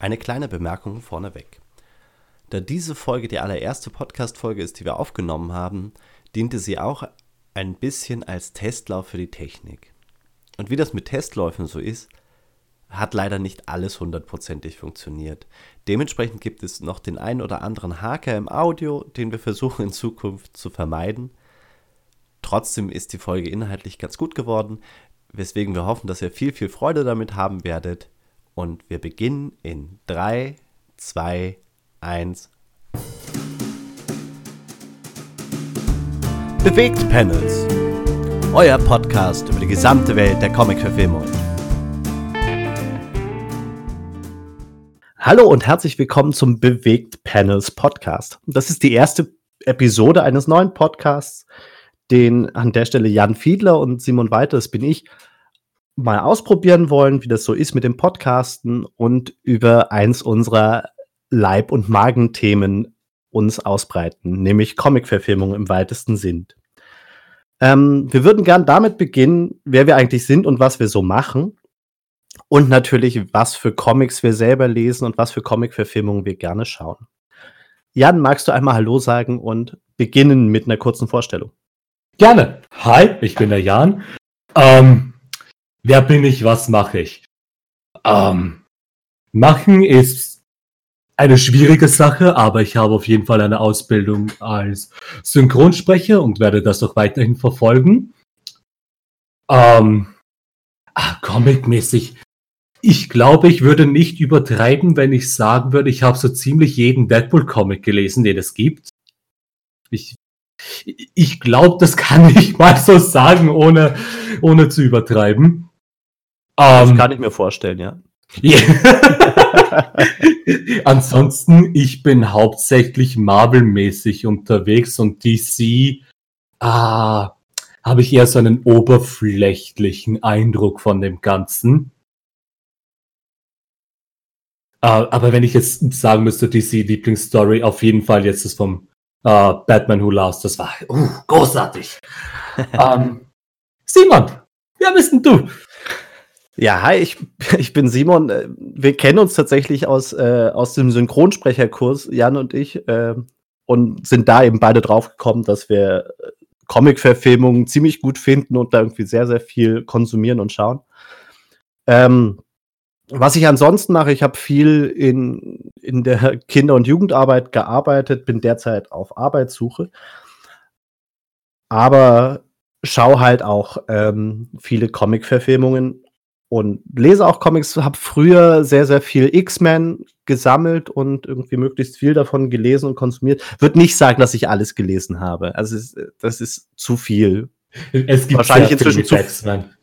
Eine kleine Bemerkung vorneweg. Da diese Folge die allererste Podcast-Folge ist, die wir aufgenommen haben, diente sie auch ein bisschen als Testlauf für die Technik. Und wie das mit Testläufen so ist, hat leider nicht alles hundertprozentig funktioniert. Dementsprechend gibt es noch den einen oder anderen Haker im Audio, den wir versuchen in Zukunft zu vermeiden. Trotzdem ist die Folge inhaltlich ganz gut geworden, weswegen wir hoffen, dass ihr viel, viel Freude damit haben werdet. Und wir beginnen in 3, 2, 1. Bewegt Panels. Euer Podcast über die gesamte Welt der Comic-Verfilmung. Hallo und herzlich willkommen zum Bewegt Panels Podcast. Das ist die erste Episode eines neuen Podcasts, den an der Stelle Jan Fiedler und Simon Weiter, das bin ich, mal ausprobieren wollen, wie das so ist mit dem Podcasten und über eins unserer Leib- und Magenthemen uns ausbreiten, nämlich Comic-Verfilmung im weitesten Sinn. Ähm, wir würden gern damit beginnen, wer wir eigentlich sind und was wir so machen. Und natürlich, was für Comics wir selber lesen und was für Comic-Verfilmungen wir gerne schauen. Jan, magst du einmal Hallo sagen und beginnen mit einer kurzen Vorstellung? Gerne. Hi, ich bin der Jan. Ähm, wer bin ich, was mache ich? Ähm, machen ist eine schwierige Sache, aber ich habe auf jeden Fall eine Ausbildung als Synchronsprecher und werde das auch weiterhin verfolgen. Ähm, ah, Comic-mäßig. Ich glaube, ich würde nicht übertreiben, wenn ich sagen würde, ich habe so ziemlich jeden Deadpool-Comic gelesen, den es gibt. Ich ich glaube, das kann ich mal so sagen, ohne, ohne zu übertreiben. Das ähm, kann ich mir vorstellen, ja. Ansonsten, ich bin hauptsächlich Marvel-mäßig unterwegs und DC, ah, habe ich eher so einen oberflächlichen Eindruck von dem Ganzen. Uh, aber wenn ich jetzt sagen müsste, DC Lieblingsstory, auf jeden Fall jetzt ist vom Uh, Batman Who Lost, das war uh, großartig. ähm, Simon, wer bist denn du? Ja, hi, ich, ich bin Simon. Äh, wir kennen uns tatsächlich aus, äh, aus dem Synchronsprecherkurs, Jan und ich, äh, und sind da eben beide drauf gekommen, dass wir äh, Comic-Verfilmungen ziemlich gut finden und da irgendwie sehr, sehr viel konsumieren und schauen. Ähm, was ich ansonsten mache, ich habe viel in, in der Kinder- und Jugendarbeit gearbeitet, bin derzeit auf Arbeitssuche. Aber schaue halt auch ähm, viele Comic-Verfilmungen und lese auch Comics, habe früher sehr, sehr viel X-Men gesammelt und irgendwie möglichst viel davon gelesen und konsumiert. Würde nicht sagen, dass ich alles gelesen habe. Also das ist zu viel. Es gibt wahrscheinlich inzwischen zu,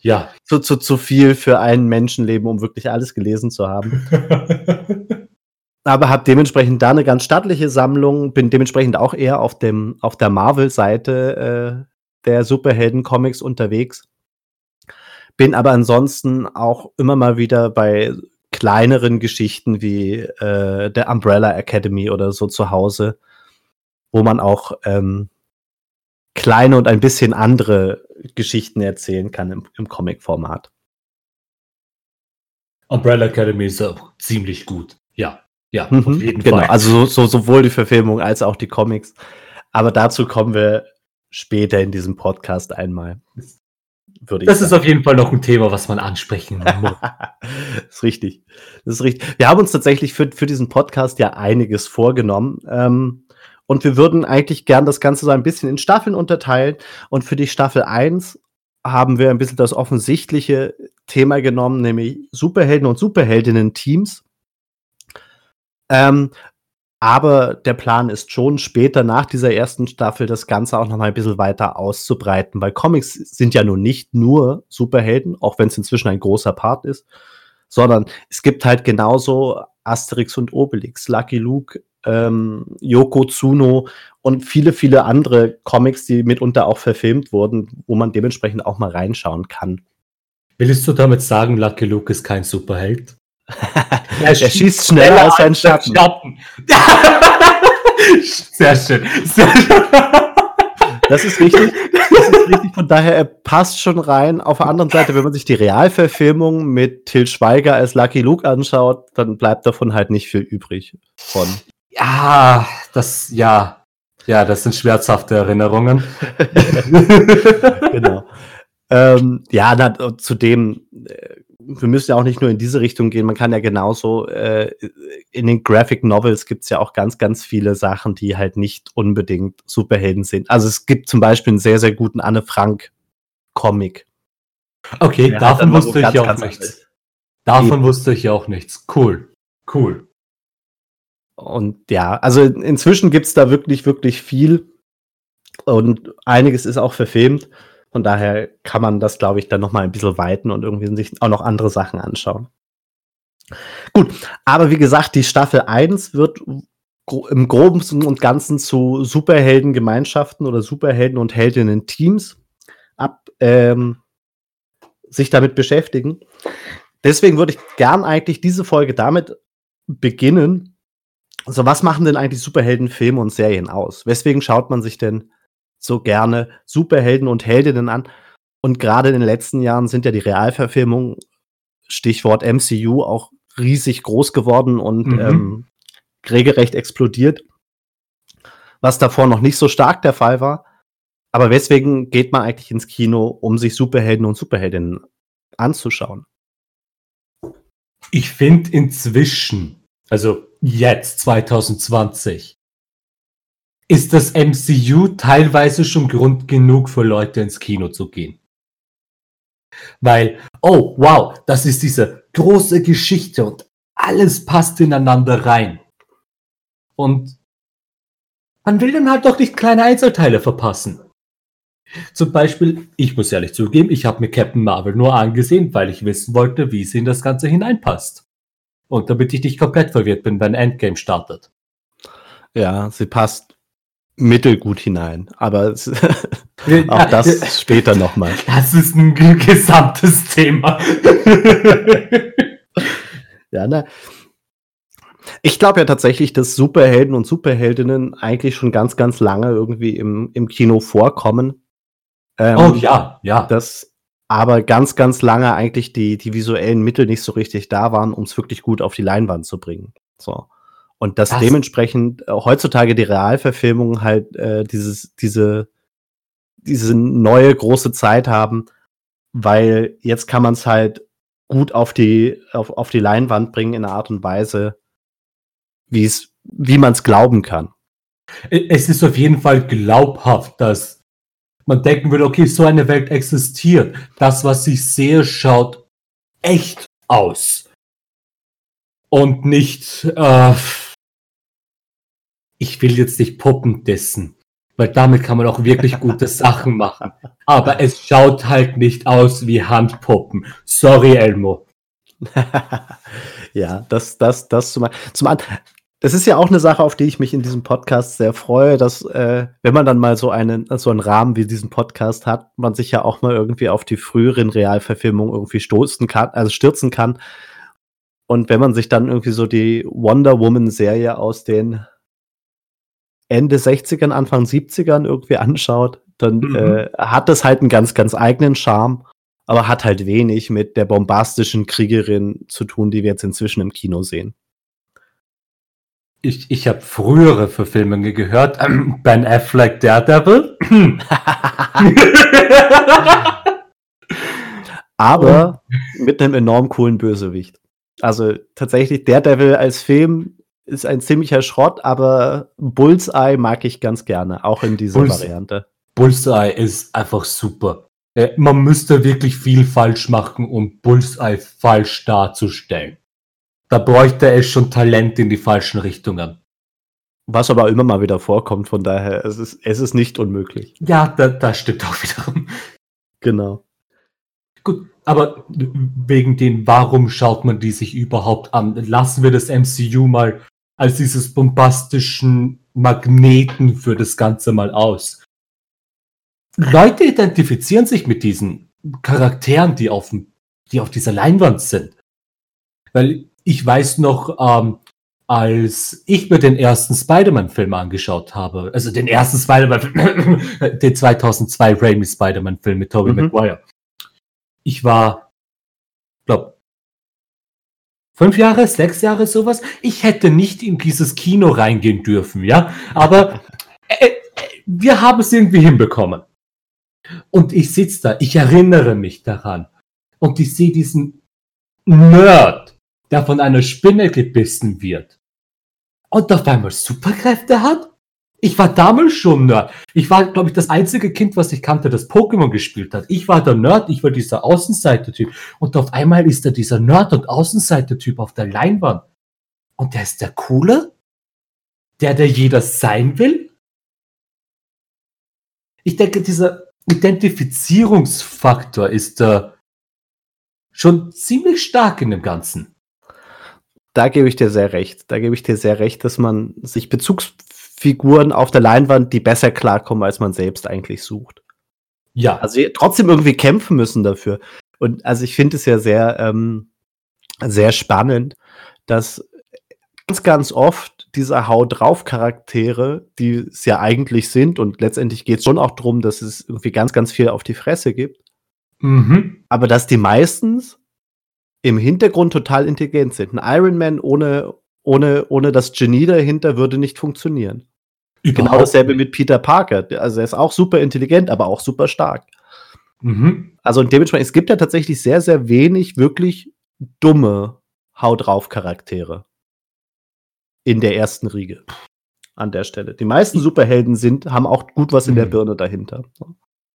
ja. Zu, zu, zu viel für ein Menschenleben, um wirklich alles gelesen zu haben. Aber habe dementsprechend da eine ganz stattliche Sammlung, bin dementsprechend auch eher auf, dem, auf der Marvel-Seite äh, der Superhelden-Comics unterwegs. Bin aber ansonsten auch immer mal wieder bei kleineren Geschichten wie äh, der Umbrella Academy oder so zu Hause, wo man auch ähm, kleine und ein bisschen andere Geschichten erzählen kann im, im Comic-Format. Umbrella Academy ist auch ziemlich gut. Ja, ja, mhm, auf jeden genau. Fall. Also so, so, sowohl die Verfilmung als auch die Comics. Aber dazu kommen wir später in diesem Podcast einmal. Würde das ist auf jeden Fall noch ein Thema, was man ansprechen muss. das ist richtig. Das ist richtig. Wir haben uns tatsächlich für, für diesen Podcast ja einiges vorgenommen. Ähm, und wir würden eigentlich gern das Ganze so ein bisschen in Staffeln unterteilen. Und für die Staffel 1 haben wir ein bisschen das offensichtliche Thema genommen, nämlich Superhelden und Superheldinnen-Teams. Ähm, aber der Plan ist schon, später nach dieser ersten Staffel das Ganze auch noch mal ein bisschen weiter auszubreiten, weil Comics sind ja nun nicht nur Superhelden, auch wenn es inzwischen ein großer Part ist, sondern es gibt halt genauso Asterix und Obelix, Lucky Luke, ähm, Yoko Tsuno und viele, viele andere Comics, die mitunter auch verfilmt wurden, wo man dementsprechend auch mal reinschauen kann. Willst du damit sagen, Lucky Luke ist kein Superheld? Er, er schießt schneller als sein Schatten. Schatten. Sehr schön. Sehr schön. Das ist richtig. Das ist richtig. Von daher, er passt schon rein. Auf der anderen Seite, wenn man sich die Realverfilmung mit Till Schweiger als Lucky Luke anschaut, dann bleibt davon halt nicht viel übrig von. Ja, das, ja. Ja, das sind schmerzhafte Erinnerungen. genau. Ähm, ja, na, zudem, äh, wir müssen ja auch nicht nur in diese Richtung gehen, man kann ja genauso, äh, in den Graphic Novels gibt es ja auch ganz, ganz viele Sachen, die halt nicht unbedingt Superhelden sind. Also es gibt zum Beispiel einen sehr, sehr guten Anne Frank Comic. Okay, davon wusste so ich ganz, auch ganz nichts. Anders. Davon Eben. wusste ich auch nichts. Cool. Cool. Und ja, also inzwischen gibt es da wirklich, wirklich viel. Und einiges ist auch verfilmt. Von daher kann man das, glaube ich, dann noch mal ein bisschen weiten und irgendwie sich auch noch andere Sachen anschauen. Gut, aber wie gesagt, die Staffel 1 wird im Groben und Ganzen zu Superheldengemeinschaften oder Superhelden- und Heldinnen-Teams ab ähm, sich damit beschäftigen. Deswegen würde ich gern eigentlich diese Folge damit beginnen. Also, was machen denn eigentlich Superheldenfilme und Serien aus? Weswegen schaut man sich denn so gerne Superhelden und Heldinnen an. Und gerade in den letzten Jahren sind ja die Realverfilmungen, Stichwort MCU, auch riesig groß geworden und mhm. ähm, regelrecht explodiert. Was davor noch nicht so stark der Fall war. Aber weswegen geht man eigentlich ins Kino, um sich Superhelden und Superheldinnen anzuschauen? Ich finde inzwischen, also jetzt 2020, ist das MCU teilweise schon Grund genug für Leute ins Kino zu gehen. Weil, oh wow, das ist diese große Geschichte und alles passt ineinander rein. Und man will dann halt doch nicht kleine Einzelteile verpassen. Zum Beispiel, ich muss ehrlich zugeben, ich habe mir Captain Marvel nur angesehen, weil ich wissen wollte, wie sie in das Ganze hineinpasst. Und damit ich nicht komplett verwirrt bin, wenn Endgame startet. Ja, sie passt mittelgut hinein. Aber es, auch das später nochmal. Das ist ein gesamtes Thema. ja, ne? Ich glaube ja tatsächlich, dass Superhelden und Superheldinnen eigentlich schon ganz, ganz lange irgendwie im, im Kino vorkommen. Ähm, oh ja, ja. Dass aber ganz, ganz lange eigentlich die, die visuellen Mittel nicht so richtig da waren, um es wirklich gut auf die Leinwand zu bringen. So. Und dass das dementsprechend äh, heutzutage die Realverfilmungen halt äh, dieses, diese, diese neue große Zeit haben, weil jetzt kann man es halt gut auf die, auf, auf die Leinwand bringen in einer Art und Weise, wie es, wie man es glauben kann. Es ist auf jeden Fall glaubhaft, dass man denken würde, okay, so eine Welt existiert. Das, was ich sehe, schaut echt aus. Und nicht, äh, ich will jetzt nicht Puppen dessen, weil damit kann man auch wirklich gute Sachen machen. Aber es schaut halt nicht aus wie Handpuppen. Sorry, Elmo. ja, das, das, das zum, zum anderen. Das ist ja auch eine Sache, auf die ich mich in diesem Podcast sehr freue, dass, äh, wenn man dann mal so einen, so einen Rahmen wie diesen Podcast hat, man sich ja auch mal irgendwie auf die früheren Realverfilmungen irgendwie stoßen kann, also stürzen kann. Und wenn man sich dann irgendwie so die Wonder Woman Serie aus den Ende 60ern, Anfang 70ern irgendwie anschaut, dann mhm. äh, hat das halt einen ganz, ganz eigenen Charme, aber hat halt wenig mit der bombastischen Kriegerin zu tun, die wir jetzt inzwischen im Kino sehen. Ich, ich habe frühere Verfilmungen gehört. Ähm, ben Affleck Daredevil. aber mit einem enorm coolen Bösewicht. Also tatsächlich Daredevil als Film ist ein ziemlicher Schrott, aber Bullseye mag ich ganz gerne, auch in dieser Bulls Variante. Bullseye ist einfach super. Äh, man müsste wirklich viel falsch machen, um Bullseye falsch darzustellen. Da bräuchte es schon Talent in die falschen Richtungen. Was aber immer mal wieder vorkommt, von daher, es ist, es ist nicht unmöglich. Ja, da, das stimmt auch wiederum. Genau. Gut, aber wegen dem, warum schaut man die sich überhaupt an? Lassen wir das MCU mal als dieses bombastischen Magneten für das Ganze mal aus. Leute identifizieren sich mit diesen Charakteren, die auf, die auf dieser Leinwand sind. Weil ich weiß noch, ähm, als ich mir den ersten Spider-Man-Film angeschaut habe, also den ersten Spider-Man, den 2002 Raimi Spider-Man-Film mit Tobey mhm. Maguire. Ich war, fünf Jahre, sechs Jahre, sowas. Ich hätte nicht in dieses Kino reingehen dürfen, ja. Aber äh, äh, wir haben es irgendwie hinbekommen. Und ich sitze da, ich erinnere mich daran. Und ich sehe diesen Nerd, der von einer Spinne gebissen wird. Und auf einmal Superkräfte hat? Ich war damals schon Nerd. Ich war, glaube ich, das einzige Kind, was ich kannte, das Pokémon gespielt hat. Ich war der Nerd, ich war dieser Außenseiter-Typ. Und auf einmal ist da dieser Nerd- und Außenseiter-Typ auf der Leinwand. Und der ist der Coole? Der, der jeder sein will? Ich denke, dieser Identifizierungsfaktor ist äh, schon ziemlich stark in dem Ganzen. Da gebe ich dir sehr recht. Da gebe ich dir sehr recht, dass man sich Bezugsfiguren auf der Leinwand, die besser klarkommen, als man selbst eigentlich sucht. Ja. Also trotzdem irgendwie kämpfen müssen dafür. Und also ich finde es ja sehr, ähm, sehr spannend, dass ganz, ganz oft diese Haut drauf Charaktere, die es ja eigentlich sind, und letztendlich geht es schon auch darum, dass es irgendwie ganz, ganz viel auf die Fresse gibt. Mhm. Aber dass die meistens im Hintergrund total intelligent sind. Ein Iron Man ohne, ohne, ohne das Genie dahinter würde nicht funktionieren. Überhaupt genau dasselbe mit Peter Parker. Also er ist auch super intelligent, aber auch super stark. Mhm. Also dementsprechend, es gibt ja tatsächlich sehr, sehr wenig wirklich dumme Haut drauf Charaktere in der ersten Riege. An der Stelle. Die meisten Superhelden sind, haben auch gut was in der mhm. Birne dahinter.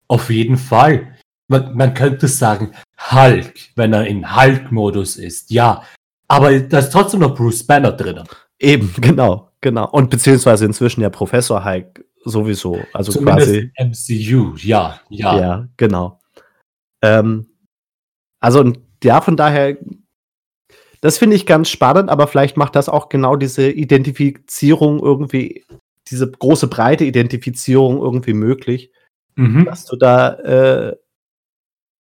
Auf jeden Fall man, man könnte sagen, Hulk, wenn er in Hulk-Modus ist, ja. Aber da ist trotzdem noch Bruce Banner drin. Eben, genau, genau. Und beziehungsweise inzwischen ja Professor Hulk sowieso. Also Zumindest quasi. MCU, ja, ja. Ja, genau. Ähm, also, ja, von daher, das finde ich ganz spannend, aber vielleicht macht das auch genau diese Identifizierung irgendwie, diese große breite Identifizierung irgendwie möglich, mhm. dass du da äh,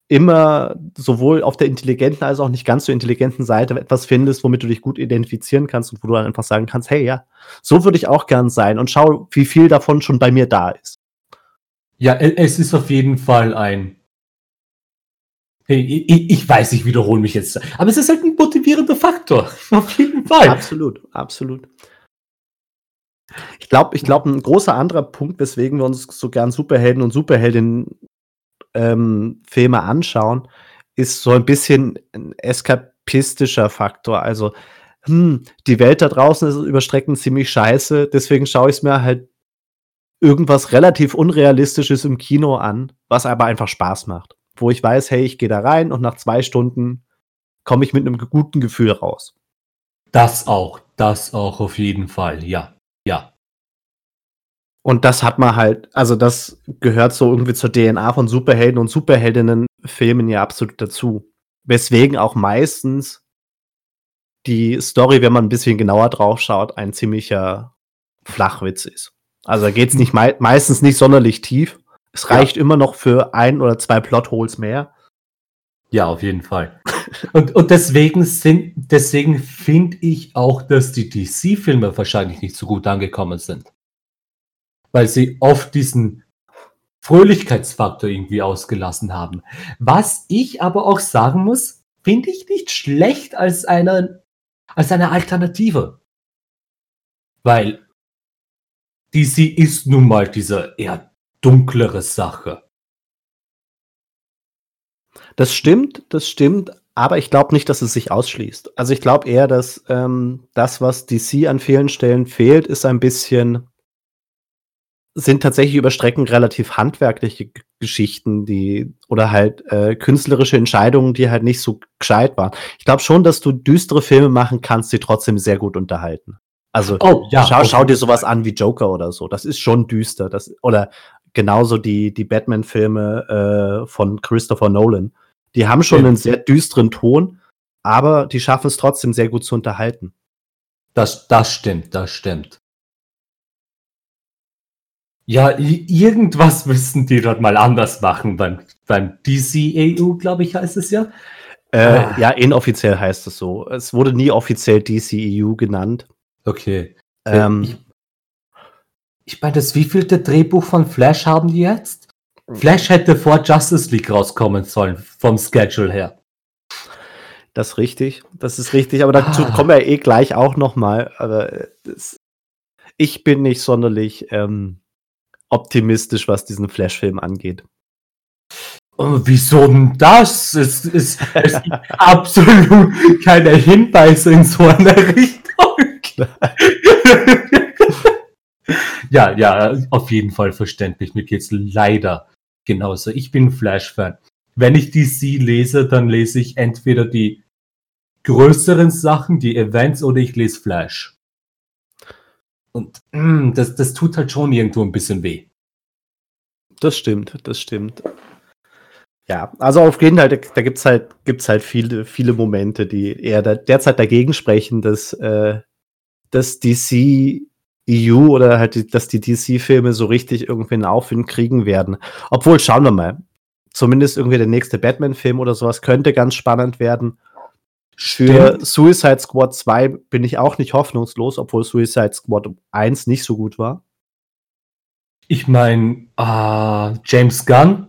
immer sowohl auf der intelligenten als auch nicht ganz so intelligenten Seite etwas findest, womit du dich gut identifizieren kannst und wo du dann einfach sagen kannst, hey ja, so würde ich auch gern sein und schau, wie viel davon schon bei mir da ist. Ja, es ist auf jeden Fall ein. Hey, ich, ich weiß, ich wiederhole mich jetzt, aber es ist halt ein motivierender Faktor. Auf jeden Fall. Absolut, absolut. Ich glaube, ich glaube, ein großer anderer Punkt, weswegen wir uns so gern Superhelden und Superheldinnen ähm, Filme anschauen, ist so ein bisschen ein eskapistischer Faktor. Also, hm, die Welt da draußen ist über Strecken ziemlich scheiße, deswegen schaue ich es mir halt irgendwas relativ Unrealistisches im Kino an, was aber einfach Spaß macht. Wo ich weiß, hey, ich gehe da rein und nach zwei Stunden komme ich mit einem guten Gefühl raus. Das auch, das auch auf jeden Fall, ja, ja. Und das hat man halt, also das gehört so irgendwie zur DNA von Superhelden und Superheldinnen-Filmen ja absolut dazu. Weswegen auch meistens die Story, wenn man ein bisschen genauer drauf schaut, ein ziemlicher Flachwitz ist. Also da geht es nicht mei meistens nicht sonderlich tief. Es reicht ja. immer noch für ein oder zwei Plotholes mehr. Ja, auf jeden Fall. und, und deswegen sind, deswegen finde ich auch, dass die DC-Filme wahrscheinlich nicht so gut angekommen sind weil sie oft diesen Fröhlichkeitsfaktor irgendwie ausgelassen haben. Was ich aber auch sagen muss, finde ich nicht schlecht als eine, als eine Alternative. Weil DC ist nun mal diese eher dunklere Sache. Das stimmt, das stimmt, aber ich glaube nicht, dass es sich ausschließt. Also ich glaube eher, dass ähm, das, was DC an vielen Stellen fehlt, ist ein bisschen sind tatsächlich über Strecken relativ handwerkliche Geschichten, die oder halt äh, künstlerische Entscheidungen, die halt nicht so gescheit waren. Ich glaube schon, dass du düstere Filme machen kannst, die trotzdem sehr gut unterhalten. Also oh, ja, schau, schau dir sowas an wie Joker oder so. Das ist schon düster. Das, oder genauso die, die Batman-Filme äh, von Christopher Nolan. Die haben schon ja. einen sehr düsteren Ton, aber die schaffen es trotzdem sehr gut zu unterhalten. Das, das stimmt, das stimmt. Ja, irgendwas müssten die dort mal anders machen beim, beim DCEU, glaube ich, heißt es ja. Äh, ah. Ja, inoffiziell heißt es so. Es wurde nie offiziell DCEU genannt. Okay. Ähm, ich ich meine, das wievielte Drehbuch von Flash haben die jetzt? Flash hätte vor Justice League rauskommen sollen, vom Schedule her. Das ist richtig, das ist richtig, aber dazu Ah. kommen wir eh gleich auch noch mal. Aber das, ich bin nicht sonderlich ähm, optimistisch, was diesen Flash-Film angeht. Oh, wieso denn das? Es, es, es gibt absolut keine Hinweise in so eine Richtung. ja, ja, auf jeden Fall verständlich. Mir geht's leider genauso. Ich bin Flash-Fan. Wenn ich DC lese, dann lese ich entweder die größeren Sachen, die Events, oder ich lese Flash. Und mm, das, das tut halt schon irgendwo ein bisschen weh. Das stimmt, das stimmt. Ja, also auf jeden Fall, da, da gibt es halt, gibt's halt viele, viele Momente, die eher da, derzeit dagegen sprechen, dass, äh, dass DC EU oder halt, die, dass die DC-Filme so richtig irgendwie einen Aufwind kriegen werden. Obwohl, schauen wir mal. Zumindest irgendwie der nächste Batman-Film oder sowas könnte ganz spannend werden. Für Stimmt. Suicide Squad 2 bin ich auch nicht hoffnungslos, obwohl Suicide Squad 1 nicht so gut war. Ich meine, äh, James Gunn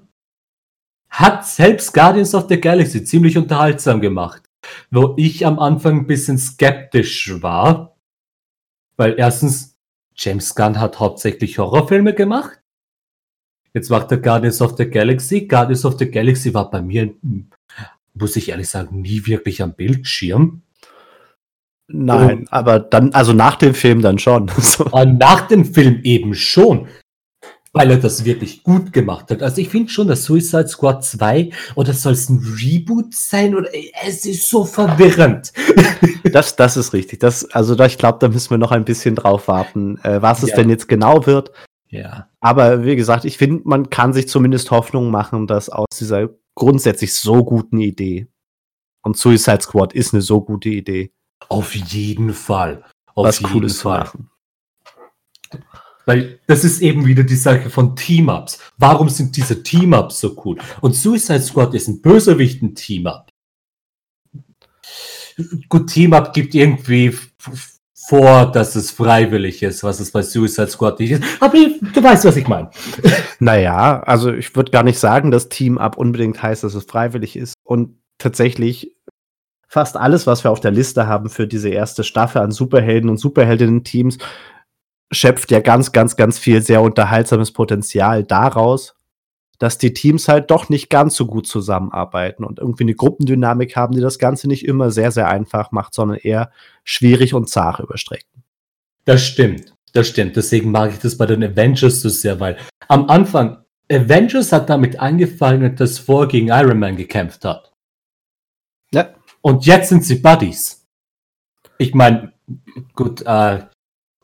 hat selbst Guardians of the Galaxy ziemlich unterhaltsam gemacht. Wo ich am Anfang ein bisschen skeptisch war. Weil erstens, James Gunn hat hauptsächlich Horrorfilme gemacht. Jetzt macht er Guardians of the Galaxy. Guardians of the Galaxy war bei mir, hm, muss ich ehrlich sagen, nie wirklich am Bildschirm. Nein, aber dann, also nach dem Film dann schon. Nach dem Film eben schon. Weil er das wirklich gut gemacht hat. Also ich finde schon, dass Suicide Squad 2 oder soll es ein Reboot sein oder es ist so verwirrend. Das, das ist richtig. Das, also da, ich glaube, da müssen wir noch ein bisschen drauf warten, äh, was es Ja. denn jetzt genau wird. Ja. Aber wie gesagt, ich finde, man kann sich zumindest Hoffnung machen, dass aus dieser grundsätzlich so guten Idee und Suicide Squad ist eine so gute Idee, Auf jeden Fall. Auf was jeden Cooles zu Fall. machen. Weil das ist eben wieder die Sache von Team-Ups. Warum sind diese Team-Ups so cool? Und Suicide Squad ist ein Bösewicht ein Team-Up. Gut, Team-Up gibt irgendwie vor, dass es freiwillig ist, was es bei Suicide Squad nicht ist. Aber du weißt, was ich meine. Naja, also ich würde gar nicht sagen, dass Team Up unbedingt heißt, dass es freiwillig ist. Und tatsächlich fast alles, was wir auf der Liste haben für diese erste Staffel an Superhelden und Superheldinnen-Teams, schöpft ja ganz, ganz, ganz viel sehr unterhaltsames Potenzial daraus, dass die Teams halt doch nicht ganz so gut zusammenarbeiten und irgendwie eine Gruppendynamik haben, die das Ganze nicht immer sehr, sehr einfach macht, sondern eher schwierig und zart überstrecken. Das stimmt. Das stimmt. Deswegen mag ich das bei den Avengers so sehr, weil am Anfang Avengers hat damit angefangen, dass Thor gegen Iron Man gekämpft hat. Ja. Und jetzt sind sie Buddies. Ich meine, gut, äh,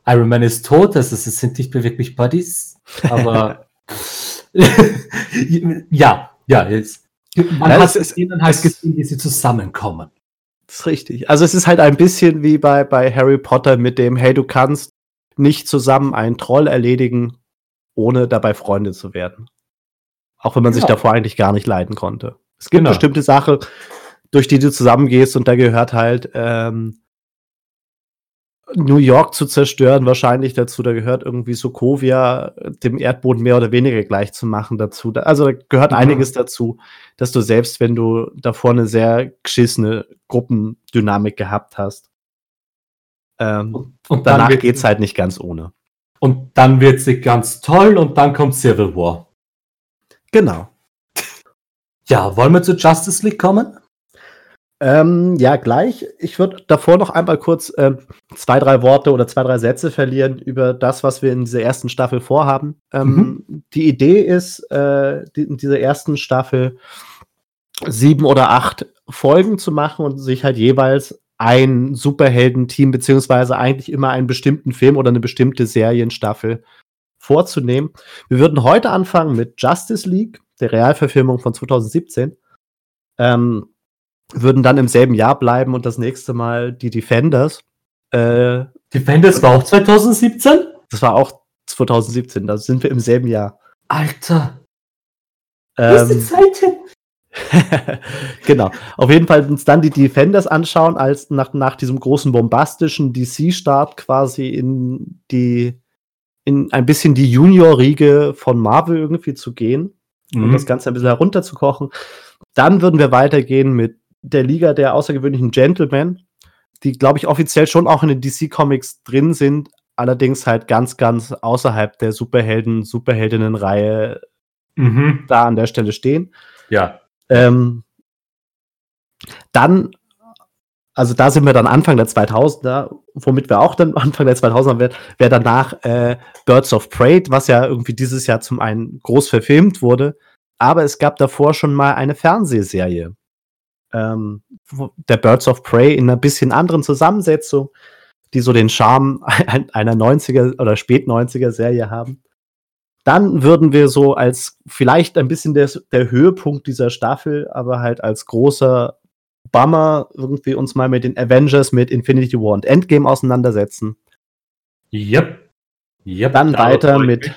Iron Man ist tot, also sie sind nicht mehr wirklich Buddies, aber ja, ja, jetzt. Man Ja, hat es ihnen halt es- gesehen, wie sie zusammenkommen. Das ist richtig. Also es ist halt ein bisschen wie bei, bei Harry Potter mit dem, hey, du kannst nicht zusammen einen Troll erledigen, ohne dabei Freunde zu werden. Auch wenn man sich Genau. davor eigentlich gar nicht leiden konnte. Es gibt Genau. bestimmte Sachen, durch die du zusammengehst und da gehört halt ähm, New York zu zerstören wahrscheinlich dazu. Da gehört irgendwie Sokovia dem Erdboden mehr oder weniger gleich zu machen dazu. Da, also da gehört Mhm. einiges dazu, dass du selbst, wenn du davor eine sehr geschissene Gruppendynamik gehabt hast, ähm, Und danach wird- geht's halt nicht ganz ohne. Und dann wird sie ganz toll und dann kommt Civil War. Genau. Ja, wollen wir zu Justice League kommen? Ähm, ja, gleich. Ich würde davor noch einmal kurz ähm, zwei, drei Worte oder zwei, drei Sätze verlieren über das, was wir in dieser ersten Staffel vorhaben. Ähm, Die Idee ist, äh, die, in dieser ersten Staffel sieben oder acht Folgen zu machen und sich halt jeweils ein Superhelden-Team beziehungsweise eigentlich immer einen bestimmten Film oder eine bestimmte Serienstaffel vorzunehmen. Wir würden heute anfangen mit Justice League, der Realverfilmung von 2017. Ähm, würden dann im selben Jahr bleiben und das nächste Mal die Defenders. Äh, Defenders war auch 2017? das war auch 2017, da sind wir im selben Jahr. Alter, wo ist die Ähm, Zeit hin? genau. Auf jeden Fall uns dann die Defenders anschauen, als nach, nach diesem großen bombastischen DC-Start quasi in die, in ein bisschen die Junior-Riege von Marvel irgendwie zu gehen mhm. und das Ganze ein bisschen herunterzukochen. Dann würden wir weitergehen mit der Liga der außergewöhnlichen Gentlemen, die, glaube ich, offiziell schon auch in den DC-Comics drin sind, allerdings halt ganz, ganz außerhalb der Superhelden, Superheldinnen-Reihe mhm. da an der Stelle stehen. Ja. Ähm, dann, also da sind wir dann Anfang der 2000er, womit wir auch dann Anfang der 2000er wäre wär danach äh, Birds of Prey, was ja irgendwie dieses Jahr zum einen groß verfilmt wurde, aber es gab davor schon mal eine Fernsehserie. Ähm, der Birds of Prey in einer bisschen anderen Zusammensetzung, die so den Charme einer 90er oder spät 90er Serie haben. Dann würden wir so als vielleicht ein bisschen der, der Höhepunkt dieser Staffel, aber halt als großer Bummer irgendwie uns mal mit den Avengers, mit Infinity War und Endgame auseinandersetzen. Yep. yep dann weiter mit,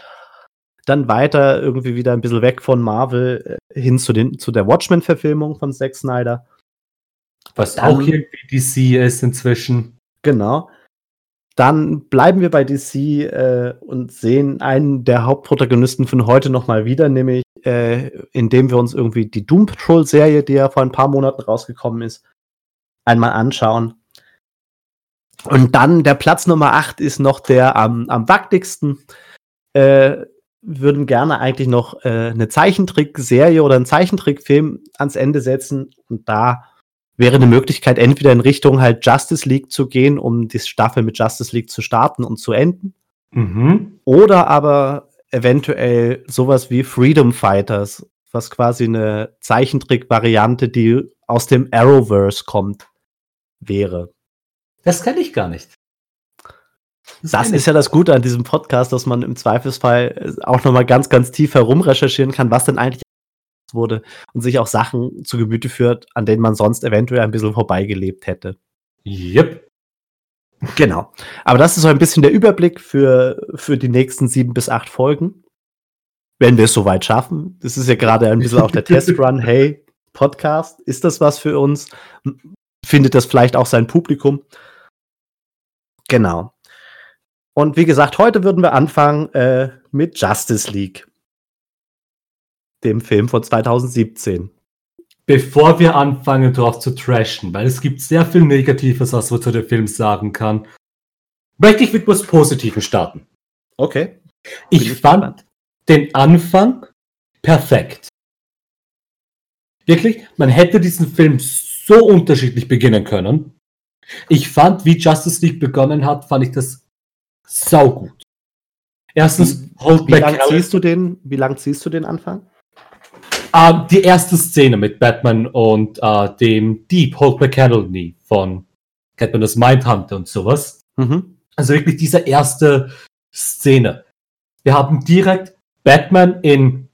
dann weiter irgendwie wieder ein bisschen weg von Marvel äh, hin zu, den, zu der Watchmen-Verfilmung von Zack Snyder. Was dann, auch irgendwie DC ist inzwischen. Genau. Dann bleiben wir bei DC äh, und sehen einen der Hauptprotagonisten von heute nochmal wieder, nämlich äh, indem wir uns irgendwie die Doom Patrol Serie, die ja vor ein paar Monaten rausgekommen ist, einmal anschauen. Und dann der Platz Nummer 8 ist noch der am, am wackligsten. Äh, würden gerne eigentlich noch äh, eine Zeichentrickserie oder einen Zeichentrickfilm ans Ende setzen. Und da wäre eine Möglichkeit, entweder in Richtung halt Justice League zu gehen, um die Staffel mit Justice League zu starten und zu enden. Mhm. Oder aber eventuell sowas wie Freedom Fighters, was quasi eine Zeichentrick-Variante, die aus dem Arrowverse kommt, wäre. Das kenne ich gar nicht. Das, das ist ja das Gute an diesem Podcast, dass man im Zweifelsfall auch noch mal ganz, ganz tief herum recherchieren kann, was denn eigentlich wurde und sich auch Sachen zu Gemüte führt, an denen man sonst eventuell ein bisschen vorbeigelebt hätte. Yep. Genau. Aber das ist so ein bisschen der Überblick für, für die nächsten sieben bis acht Folgen. Wenn wir es soweit schaffen. Das ist ja gerade ein bisschen auch der Testrun. Hey, Podcast, ist das was für uns? Findet das vielleicht auch sein Publikum? Genau. Und wie gesagt, heute würden wir anfangen äh, mit Justice League dem Film von 2017. Bevor wir anfangen, drauf zu trashen, weil es gibt sehr viel Negatives, was man zu dem Film sagen kann, möchte ich mit was Positivem starten. Okay. Ich, ich fand gespannt. den Anfang perfekt. Wirklich, man hätte diesen Film so unterschiedlich beginnen können. Ich fand, wie Justice League begonnen hat, fand ich das saugut. Erstens, wie, wie lang ziehst du den, wie lang ziehst du den Anfang? Uh, die erste Szene mit Batman und uh, dem Dieb Holt McCandley von kennt man das Mindhunter und sowas. Mhm. Also wirklich diese erste Szene. Wir haben direkt Batman in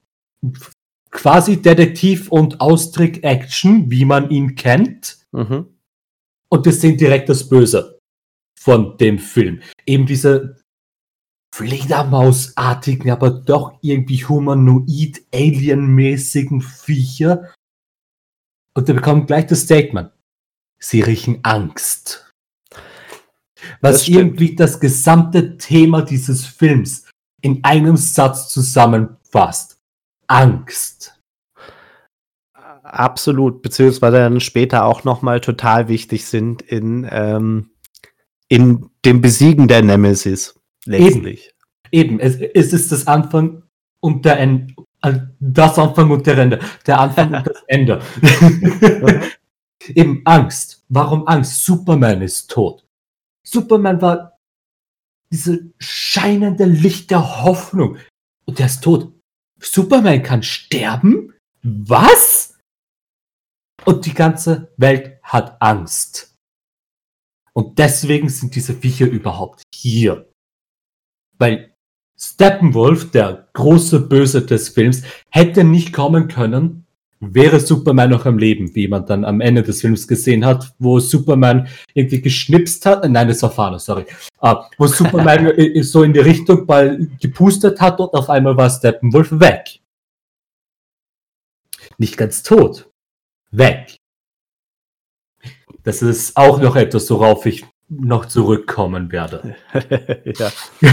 quasi Detektiv- und Austrick-Action, wie man ihn kennt. Mhm. Und wir sehen direkt das Böse von dem Film. Eben diese Fledermausartigen, aber doch irgendwie humanoid, alienmäßigen Viecher. Und wir bekommen gleich das Statement. Sie riechen Angst. Was irgendwie das gesamte Thema dieses Films in einem Satz zusammenfasst. Angst. Absolut, beziehungsweise dann später auch nochmal total wichtig sind in, ähm, in dem Besiegen der Nemesis. Letztlich. Eben, eben. Es, es ist das Anfang und der Ende. Äh, das Anfang und der Ende. Der Anfang und das Ende. eben Angst. Warum Angst? Superman ist tot. Superman war diese scheinende Licht der Hoffnung. Und der ist tot. Superman kann sterben? Was? Und die ganze Welt hat Angst. Und deswegen sind diese Viecher überhaupt hier. Weil Steppenwolf, der große Böse des Films, hätte nicht kommen können, wäre Superman noch am Leben, wie man dann am Ende des Films gesehen hat, wo Superman irgendwie geschnipst hat, nein, das war Fano, sorry, uh, wo Superman so in die Richtung mal gepustet hat und auf einmal war Steppenwolf weg. Nicht ganz tot, weg. Das ist auch noch etwas, worauf ich noch zurückkommen werde. ja.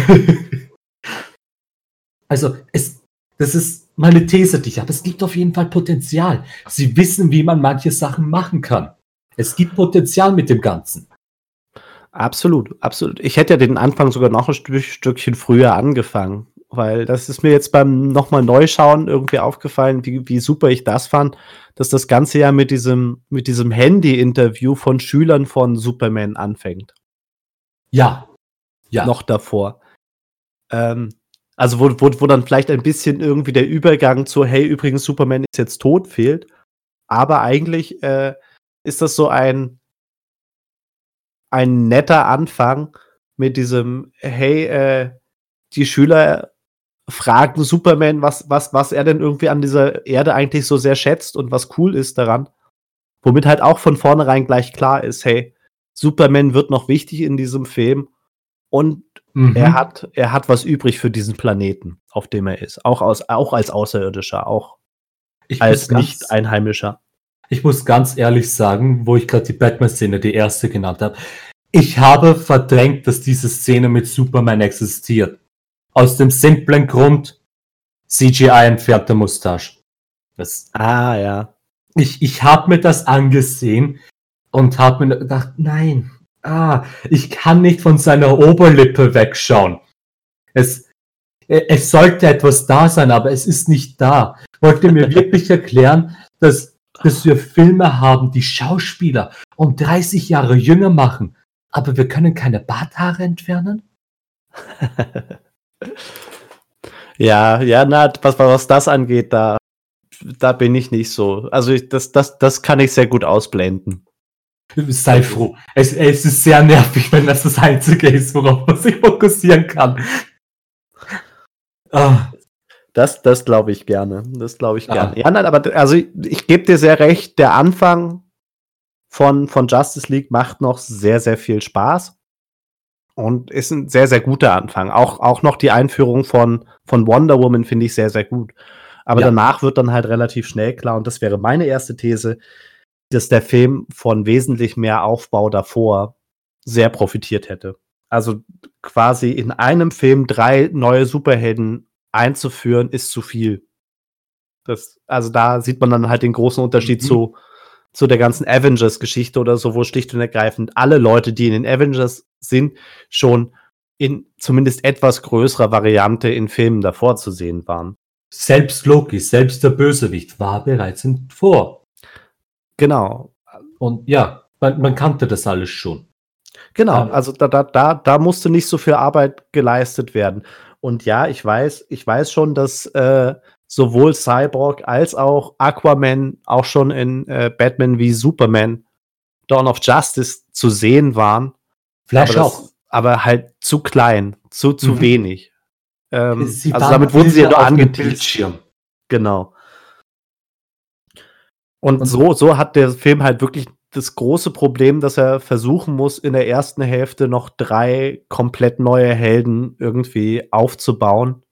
also, es, das ist meine These, die ich habe. Es gibt auf jeden Fall Potenzial. Sie wissen, wie man manche Sachen machen kann. Es gibt Potenzial mit dem Ganzen. Absolut, absolut. Ich hätte ja den Anfang sogar noch ein Stückchen früher angefangen, weil das ist mir jetzt beim nochmal Neuschauen irgendwie aufgefallen, wie, wie super ich das fand, dass das Ganze ja mit diesem, mit diesem Handy-Interview von Schülern von Superman anfängt. Ja. Ja. Noch davor. Ähm, also, wo, wo, wo dann vielleicht ein bisschen irgendwie der Übergang zu, hey, übrigens, Superman ist jetzt tot, fehlt. Aber eigentlich äh, ist das so ein, ein netter Anfang mit diesem, hey, äh, die Schüler fragen Superman, was, was, was er denn irgendwie an dieser Erde eigentlich so sehr schätzt und was cool ist daran. Womit halt auch von vornherein gleich klar ist, hey, Superman wird noch wichtig in diesem Film und mhm. er hat, er hat was übrig für diesen Planeten, auf dem er ist. Auch, aus, auch als Außerirdischer, auch ich als Nicht-Einheimischer. Ich muss ganz ehrlich sagen, wo ich gerade die Batman-Szene, die erste genannt habe, ich habe verdrängt, dass diese Szene mit Superman existiert. Aus dem simplen Grund, CGI entfernte Mustache. Das, ah, ja. Ich, ich habe mir das angesehen und habe mir gedacht, nein, ah, ich kann nicht von seiner Oberlippe wegschauen. Es, es sollte etwas da sein, aber es ist nicht da. Wollte mir wirklich erklären, dass, dass wir Filme haben, die Schauspieler um 30 Jahre jünger machen, aber wir können keine Barthaare entfernen? Ja, ja, na, was, was das angeht, da, da bin ich nicht so. Also ich, das, das, das kann ich sehr gut ausblenden. Sei froh. Es, es ist sehr nervig, wenn das das Einzige ist, worauf man sich fokussieren kann. Ah. Das, das glaube ich gerne. Das glaube ich gerne. Ah. Ja, nein, aber also ich, ich gebe dir sehr recht, der Anfang von, von Justice League macht noch sehr, sehr viel Spaß. Und ist ein sehr, sehr guter Anfang. Auch, auch noch die Einführung von, von Wonder Woman finde ich sehr, sehr gut. Aber ja. danach wird dann halt relativ schnell klar, und das wäre meine erste These, dass der Film von wesentlich mehr Aufbau davor sehr profitiert hätte. Also quasi in einem Film drei neue Superhelden einzuführen, ist zu viel. Das, also da sieht man dann halt den großen Unterschied mhm. zu, zu der ganzen Avengers-Geschichte oder so, wo schlicht und ergreifend alle Leute, die in den Avengers sind, schon in zumindest etwas größerer Variante in Filmen davor zu sehen waren. Selbst Loki, selbst der Bösewicht war bereits in vor. Genau. Und ja, man, man kannte das alles schon. Genau, also da, da, da, da musste nicht so viel Arbeit geleistet werden. Und ja, ich weiß, ich weiß schon, dass äh, sowohl Cyborg als auch Aquaman auch schon in äh, Batman wie Superman Dawn of Justice zu sehen waren. Flash aber auch. aber halt zu klein, zu, zu mhm. wenig. Ähm, also damit wurden sie ja nur angeteased. Genau. Und, Und so, so hat der Film halt wirklich das große Problem, dass er versuchen muss, in der ersten Hälfte noch drei komplett neue Helden irgendwie aufzubauen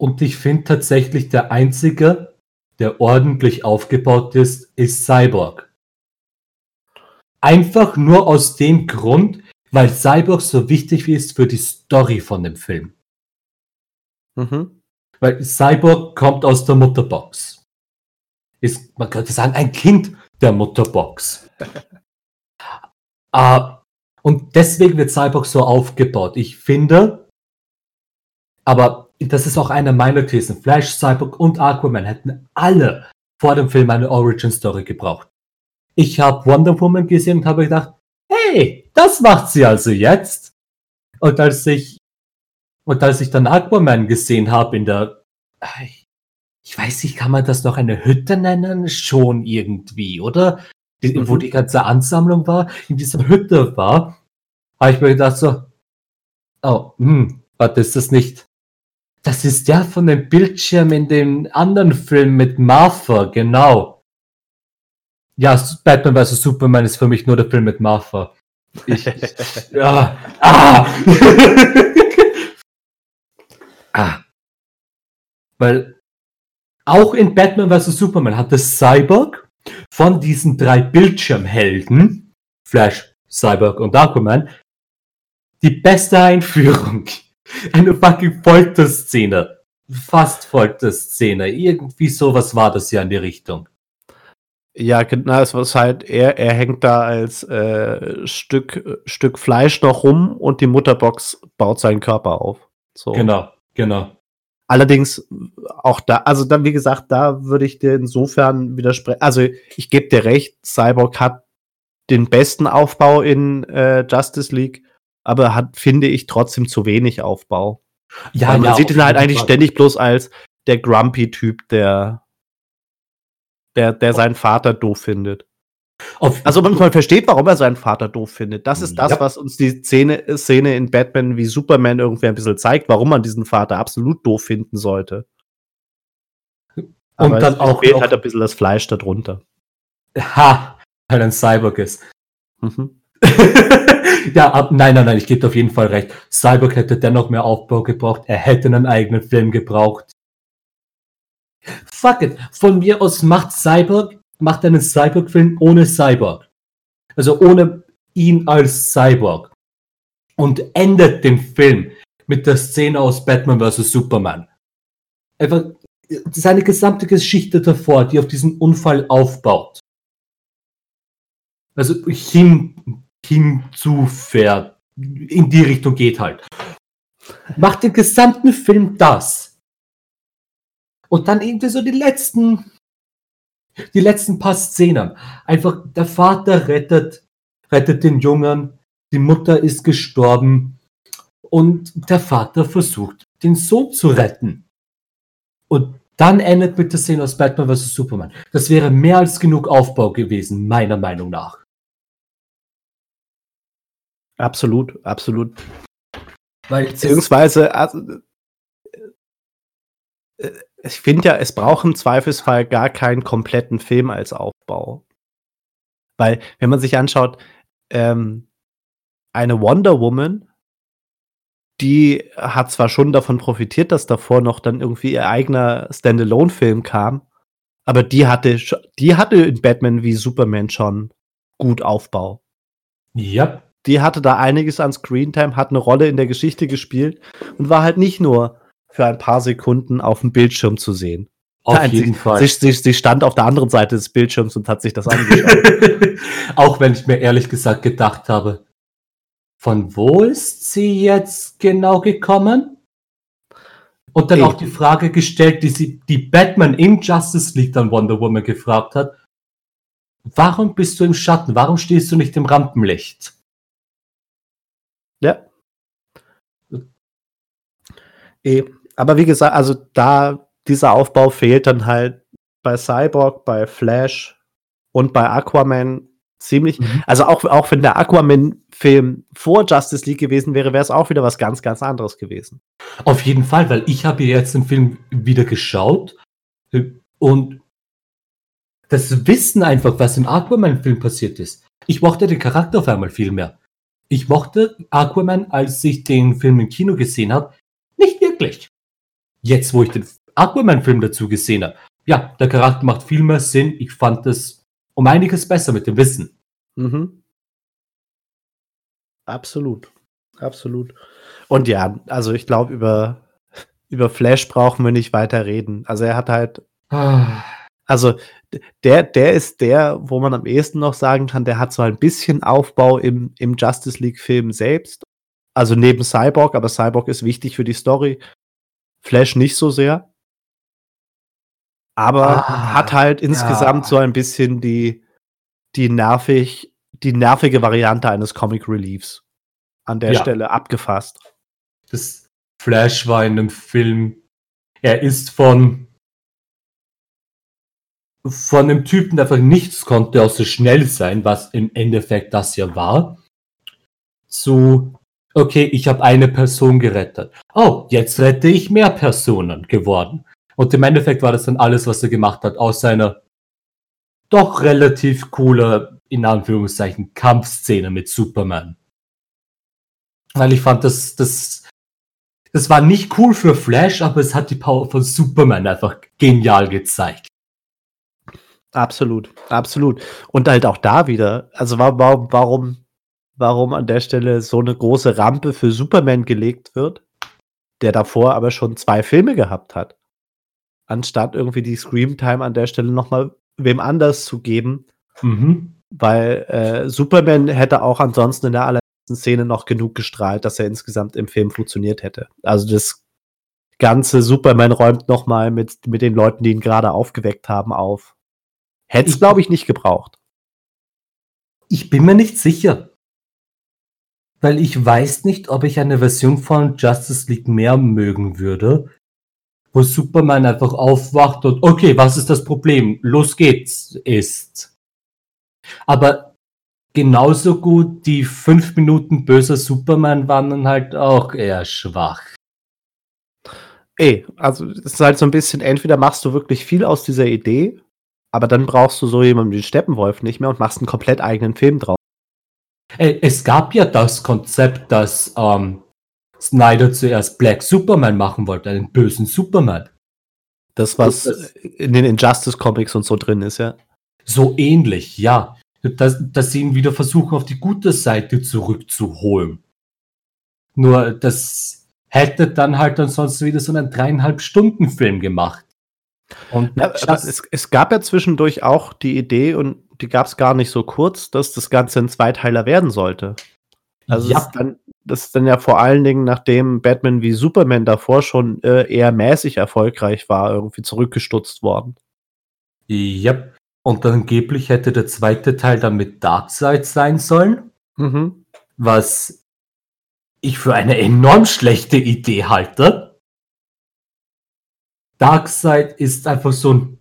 und ich finde tatsächlich, der einzige, der ordentlich aufgebaut ist, ist Cyborg. Einfach nur aus dem Grund, weil Cyborg so wichtig ist für die Story von dem Film. Mhm. Weil Cyborg kommt aus der Mutterbox. Ist, man könnte sagen, ein Kind der Mutterbox. uh, und deswegen wird Cyborg so aufgebaut. Ich finde, aber das ist auch eine meiner Thesen. Flash, Cyborg und Aquaman hätten alle vor dem Film eine Origin Story gebraucht. Ich habe Wonder Woman gesehen und habe gedacht, hey, das macht sie also jetzt. Und als ich und als ich dann Aquaman gesehen habe in der ich weiß nicht, kann man das noch eine Hütte nennen? Schon irgendwie, oder? Die, mhm. Wo die ganze Ansammlung war, in dieser Hütte war, habe ich mir gedacht so, oh, hm, was ist das nicht das ist der von dem Bildschirm in dem anderen Film mit Martha, genau. Ja, Batman vs. Superman ist für mich nur der Film mit Martha. Ich, ja. Ah! ah. Weil auch in Batman vs. Superman hat das Cyborg von diesen drei Bildschirmhelden, Flash, Cyborg und Aquaman, die beste Einführung. Eine fucking Folterszene. Fast Folterszene. Irgendwie sowas war das ja in die Richtung. Ja, genau, es war halt, er, er hängt da als äh, Stück, Stück Fleisch noch rum und die Mutterbox baut seinen Körper auf. So. Genau, genau. Allerdings auch da, also dann, wie gesagt, da würde ich dir insofern widersprechen. Also ich gebe dir recht, Cyborg hat den besten Aufbau in äh, Justice League, aber hat, finde ich, trotzdem zu wenig Aufbau. Ja, Weil man ja, sieht ihn halt eigentlich Fall. ständig bloß als der Grumpy-Typ, der, der, der seinen Vater doof findet. Auf also man, versteht, warum er seinen Vater doof findet. Das ist das, ja. was uns die Szene, Szene in Batman wie Superman irgendwie ein bisschen zeigt, warum man diesen Vater absolut doof finden sollte. Aber Und dann auch fehlt halt ein bisschen das Fleisch darunter. Ha, weil er ein Cyborg ist. Mhm. ja, ab, nein, nein, nein, ich gebe auf jeden Fall recht. Cyborg hätte dennoch mehr Aufbau gebraucht. Er hätte einen eigenen Film gebraucht. Fuck it. Von mir aus macht Cyborg macht einen Cyborg-Film ohne Cyborg. Also ohne ihn als Cyborg. Und endet den Film mit der Szene aus Batman vs. Superman. Einfach seine gesamte Geschichte davor, die auf diesen Unfall aufbaut. Also hin, hinzufährt, in die Richtung geht halt. Macht den gesamten Film das. Und dann irgendwie so die letzten die letzten paar Szenen. Einfach der Vater rettet, rettet den Jungen, die Mutter ist gestorben und der Vater versucht, den Sohn zu retten. Und dann endet mit der Szene aus Batman vs. Superman. Das wäre mehr als genug Aufbau gewesen, meiner Meinung nach. Absolut, absolut. Weil Beziehungsweise, also, äh, ich finde ja, es braucht im Zweifelsfall gar keinen kompletten Film als Aufbau. Weil, wenn man sich anschaut, ähm, eine Wonder Woman, die hat zwar schon davon profitiert, dass davor noch dann irgendwie ihr eigener Standalone-Film kam, aber die hatte, die hatte in Batman wie Superman schon gut Aufbau. Ja. Die hatte da einiges an Screentime, hat eine Rolle in der Geschichte gespielt und war halt nicht nur für ein paar Sekunden auf dem Bildschirm zu sehen. Auf Nein, jeden sie, Fall. Sie, sie, stand auf der anderen Seite des Bildschirms und hat sich das angeschaut. Auch wenn ich mir ehrlich gesagt gedacht habe, von wo ist sie jetzt genau gekommen? Und dann Ey. auch die Frage gestellt, die sie, die Batman in Justice League dann Wonder Woman gefragt hat. Warum bist du im Schatten? Warum stehst du nicht im Rampenlicht? Ja. Eh. Aber wie gesagt, also da dieser Aufbau fehlt dann halt bei Cyborg, bei Flash und bei Aquaman ziemlich. Mhm. Also auch, auch wenn der Aquaman-Film vor Justice League gewesen wäre, wäre es auch wieder was ganz, ganz anderes gewesen. Auf jeden Fall, weil ich habe jetzt den Film wieder geschaut und das Wissen einfach, was im Aquaman-Film passiert ist. Ich mochte den Charakter auf einmal viel mehr. Ich mochte Aquaman, als ich den Film im Kino gesehen habe, nicht wirklich jetzt, wo ich den Aquaman-Film dazu gesehen habe, ja, der Charakter macht viel mehr Sinn. Ich fand es um einiges besser mit dem Wissen. Mhm. Absolut. Absolut. Und ja, also ich glaube, über, über Flash brauchen wir nicht weiter reden. Also er hat halt. Ah. Also der, der ist der, wo man am ehesten noch sagen kann, der hat so ein bisschen Aufbau im, im Justice League-Film selbst. Also neben Cyborg, aber Cyborg ist wichtig für die Story. Flash nicht so sehr. Aber ah, hat halt insgesamt ja. so ein bisschen die, die nervig, die nervige Variante eines Comic Reliefs an der ja. Stelle abgefasst. Das Flash war in dem Film, er ist von von einem Typen, der einfach nichts konnte, außer schnell sein, was im Endeffekt das ja war, zu okay, ich habe eine Person gerettet. Oh, jetzt rette ich mehr Personen geworden. Und im Endeffekt war das dann alles, was er gemacht hat, aus seiner doch relativ coole, in Anführungszeichen, Kampfszene mit Superman. Weil ich fand, das, das, das war nicht cool für Flash, aber es hat die Power von Superman einfach genial gezeigt. Absolut, absolut. Und halt auch da wieder, also warum, warum, warum an der Stelle so eine große Rampe für Superman gelegt wird, der davor aber schon zwei Filme gehabt hat. Anstatt irgendwie die Screamtime an der Stelle nochmal wem anders zu geben. Mhm. Weil äh, Superman hätte auch ansonsten in der allerletzten Szene noch genug gestrahlt, dass er insgesamt im Film funktioniert hätte. Also das ganze Superman räumt nochmal mit, mit den Leuten, die ihn gerade aufgeweckt haben, auf. Hätte es, glaube ich, nicht gebraucht. Ich bin mir nicht sicher. Weil ich weiß nicht, ob ich eine Version von Justice League mehr mögen würde, wo Superman einfach aufwacht und okay, was ist das Problem? Los geht's ist. Aber genauso gut die fünf Minuten böser Superman waren dann halt auch eher schwach. Ey, also es ist halt so ein bisschen, entweder machst du wirklich viel aus dieser Idee, aber dann brauchst du so jemanden wie Steppenwolf nicht mehr und machst einen komplett eigenen Film drauf. Ey, es gab ja das Konzept, dass ähm, Snyder zuerst Black Superman machen wollte, einen bösen Superman. Das, was das, in den Injustice Comics und so drin ist, ja. So ähnlich, ja. Dass, dass sie ihn wieder versuchen, auf die gute Seite zurückzuholen. Nur, das hätte dann halt ansonsten wieder so einen dreieinhalb Stunden Film gemacht. Und ja, es, es, gab ja zwischendurch auch die Idee, und die gab es gar nicht so kurz, dass das Ganze ein Zweiteiler werden sollte. Also ja. ist dann, das ist dann ja vor allen Dingen, nachdem Batman wie Superman davor schon äh, eher mäßig erfolgreich war, irgendwie zurückgestutzt worden. Ja. Und angeblich hätte der zweite Teil dann mit Darkseid sein sollen. Mhm. Was ich für eine enorm schlechte Idee halte. Darkseid ist einfach so ein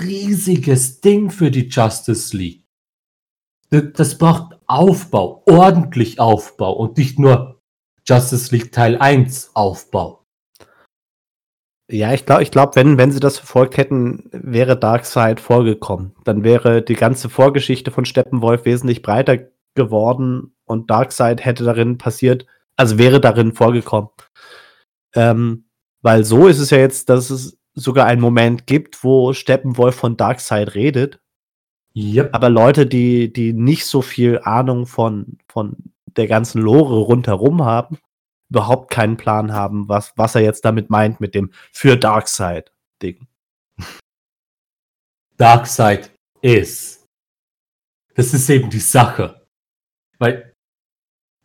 riesiges Ding für die Justice League. Das braucht Aufbau, ordentlich Aufbau und nicht nur Justice League Teil 1 Aufbau. Ja, ich glaube, ich glaub, wenn, wenn sie das verfolgt hätten, wäre Darkseid vorgekommen. Dann wäre die ganze Vorgeschichte von Steppenwolf wesentlich breiter geworden und Darkseid hätte darin passiert, also wäre darin vorgekommen. Ähm, weil so ist es ja jetzt, dass es sogar einen Moment gibt, wo Steppenwolf von Darkseid redet. Yep. Aber Leute, die, die nicht so viel Ahnung von, von der ganzen Lore rundherum haben, überhaupt keinen Plan haben, was, was er jetzt damit meint mit dem für Darkseid-Ding. Darkseid ist. Das ist eben die Sache. Weil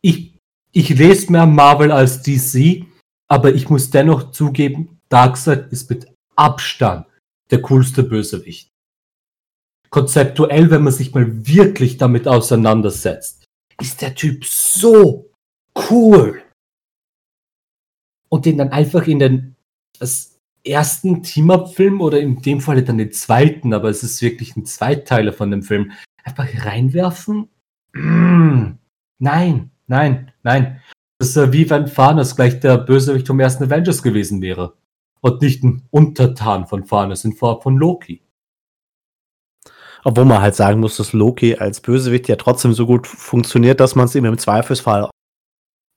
ich, ich lese mehr Marvel als DC, aber ich muss dennoch zugeben, Darkseid ist mit Abstand der coolste Bösewicht. Konzeptuell, wenn man sich mal wirklich damit auseinandersetzt, ist der Typ so cool. Und den dann einfach in den ersten Team-Up-Film oder in dem Falle dann den zweiten, aber es ist wirklich ein Zweiteiler von dem Film, einfach reinwerfen. Mm, nein, Nein, nein. Das ist ja wie wenn Thanos gleich der Bösewicht vom ersten Avengers gewesen wäre. Und nicht ein Untertan von Thanos in Form von Loki. Obwohl man halt sagen muss, dass Loki als Bösewicht ja trotzdem so gut funktioniert, dass man es ihm im Zweifelsfall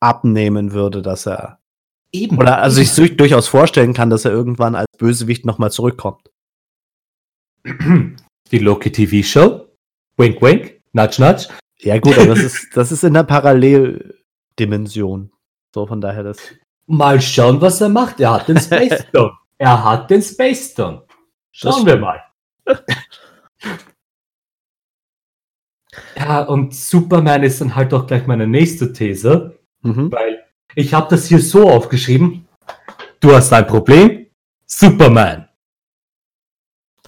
abnehmen würde, dass er. Eben. Oder also ich sich durchaus vorstellen kann, dass er irgendwann als Bösewicht nochmal zurückkommt. Die Loki TV Show? Wink, wink, nudge, nudge. Ja, gut, aber das ist, das ist in der Paralleldimension. So, von daher das. Mal schauen, was er macht. Er hat den Space Stone. er hat den Space Stone. Schauen wir mal. ja, und Superman ist dann halt auch gleich meine nächste These, mhm. weil ich habe das hier so aufgeschrieben. Du hast ein Problem, Superman.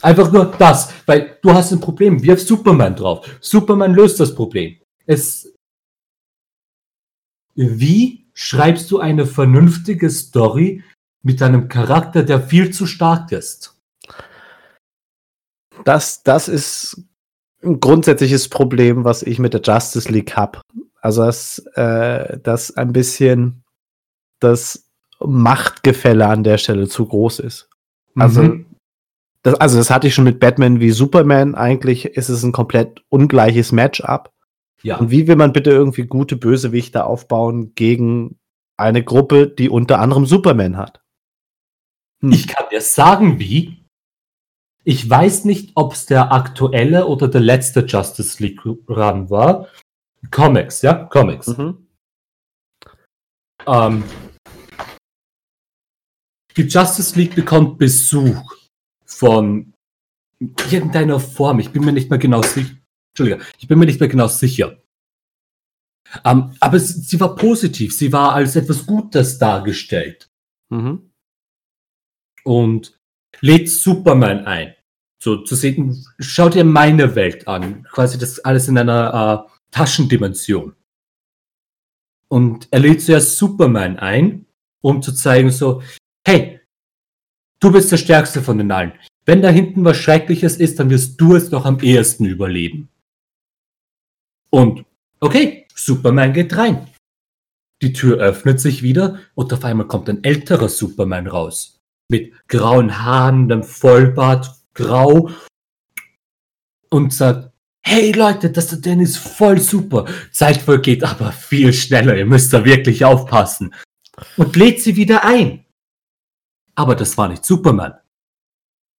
Einfach nur das, weil du hast ein Problem, wirf Superman drauf. Superman löst das Problem. Es. Wie schreibst du eine vernünftige Story mit einem Charakter, der viel zu stark ist? Das, das ist ein grundsätzliches Problem, was ich mit der Justice League habe. Also, dass, äh, dass ein bisschen das Machtgefälle an der Stelle zu groß ist. Also, mhm. Das, also, das hatte ich schon mit Batman wie Superman. Eigentlich ist es ein komplett ungleiches Matchup. Ja. Und wie will man bitte irgendwie gute Bösewichte aufbauen gegen eine Gruppe, die unter anderem Superman hat? Hm. Ich kann dir sagen, wie. Ich weiß nicht, ob es der aktuelle oder der letzte Justice League Run war. Comics, ja? Comics. Mhm. Ähm, die Justice League bekommt Besuch von irgendeiner Form. Ich bin mir nicht mehr genau sicher. Entschuldigung, ich bin mir nicht mehr genau sicher. Um, ähm, aber sie, sie, war positiv. Sie war als etwas Gutes dargestellt. Mhm. Und lädt Superman ein. So zu sehen, schau dir meine Welt an. Quasi das alles in einer äh, Taschendimension. Und er lädt zuerst Superman ein, um zu zeigen so, hey, du bist der Stärkste von den allen. Wenn da hinten was Schreckliches ist, dann wirst du es doch am ehesten überleben. Und okay, Superman geht rein. Die Tür öffnet sich wieder und auf einmal kommt ein älterer Superman raus. Mit grauen Haaren, einem Vollbart, grau und sagt, hey Leute, das denn ist voll super. Zeit vergeht aber viel schneller, ihr müsst da wirklich aufpassen. Und lädt sie wieder ein. Aber das war nicht Superman.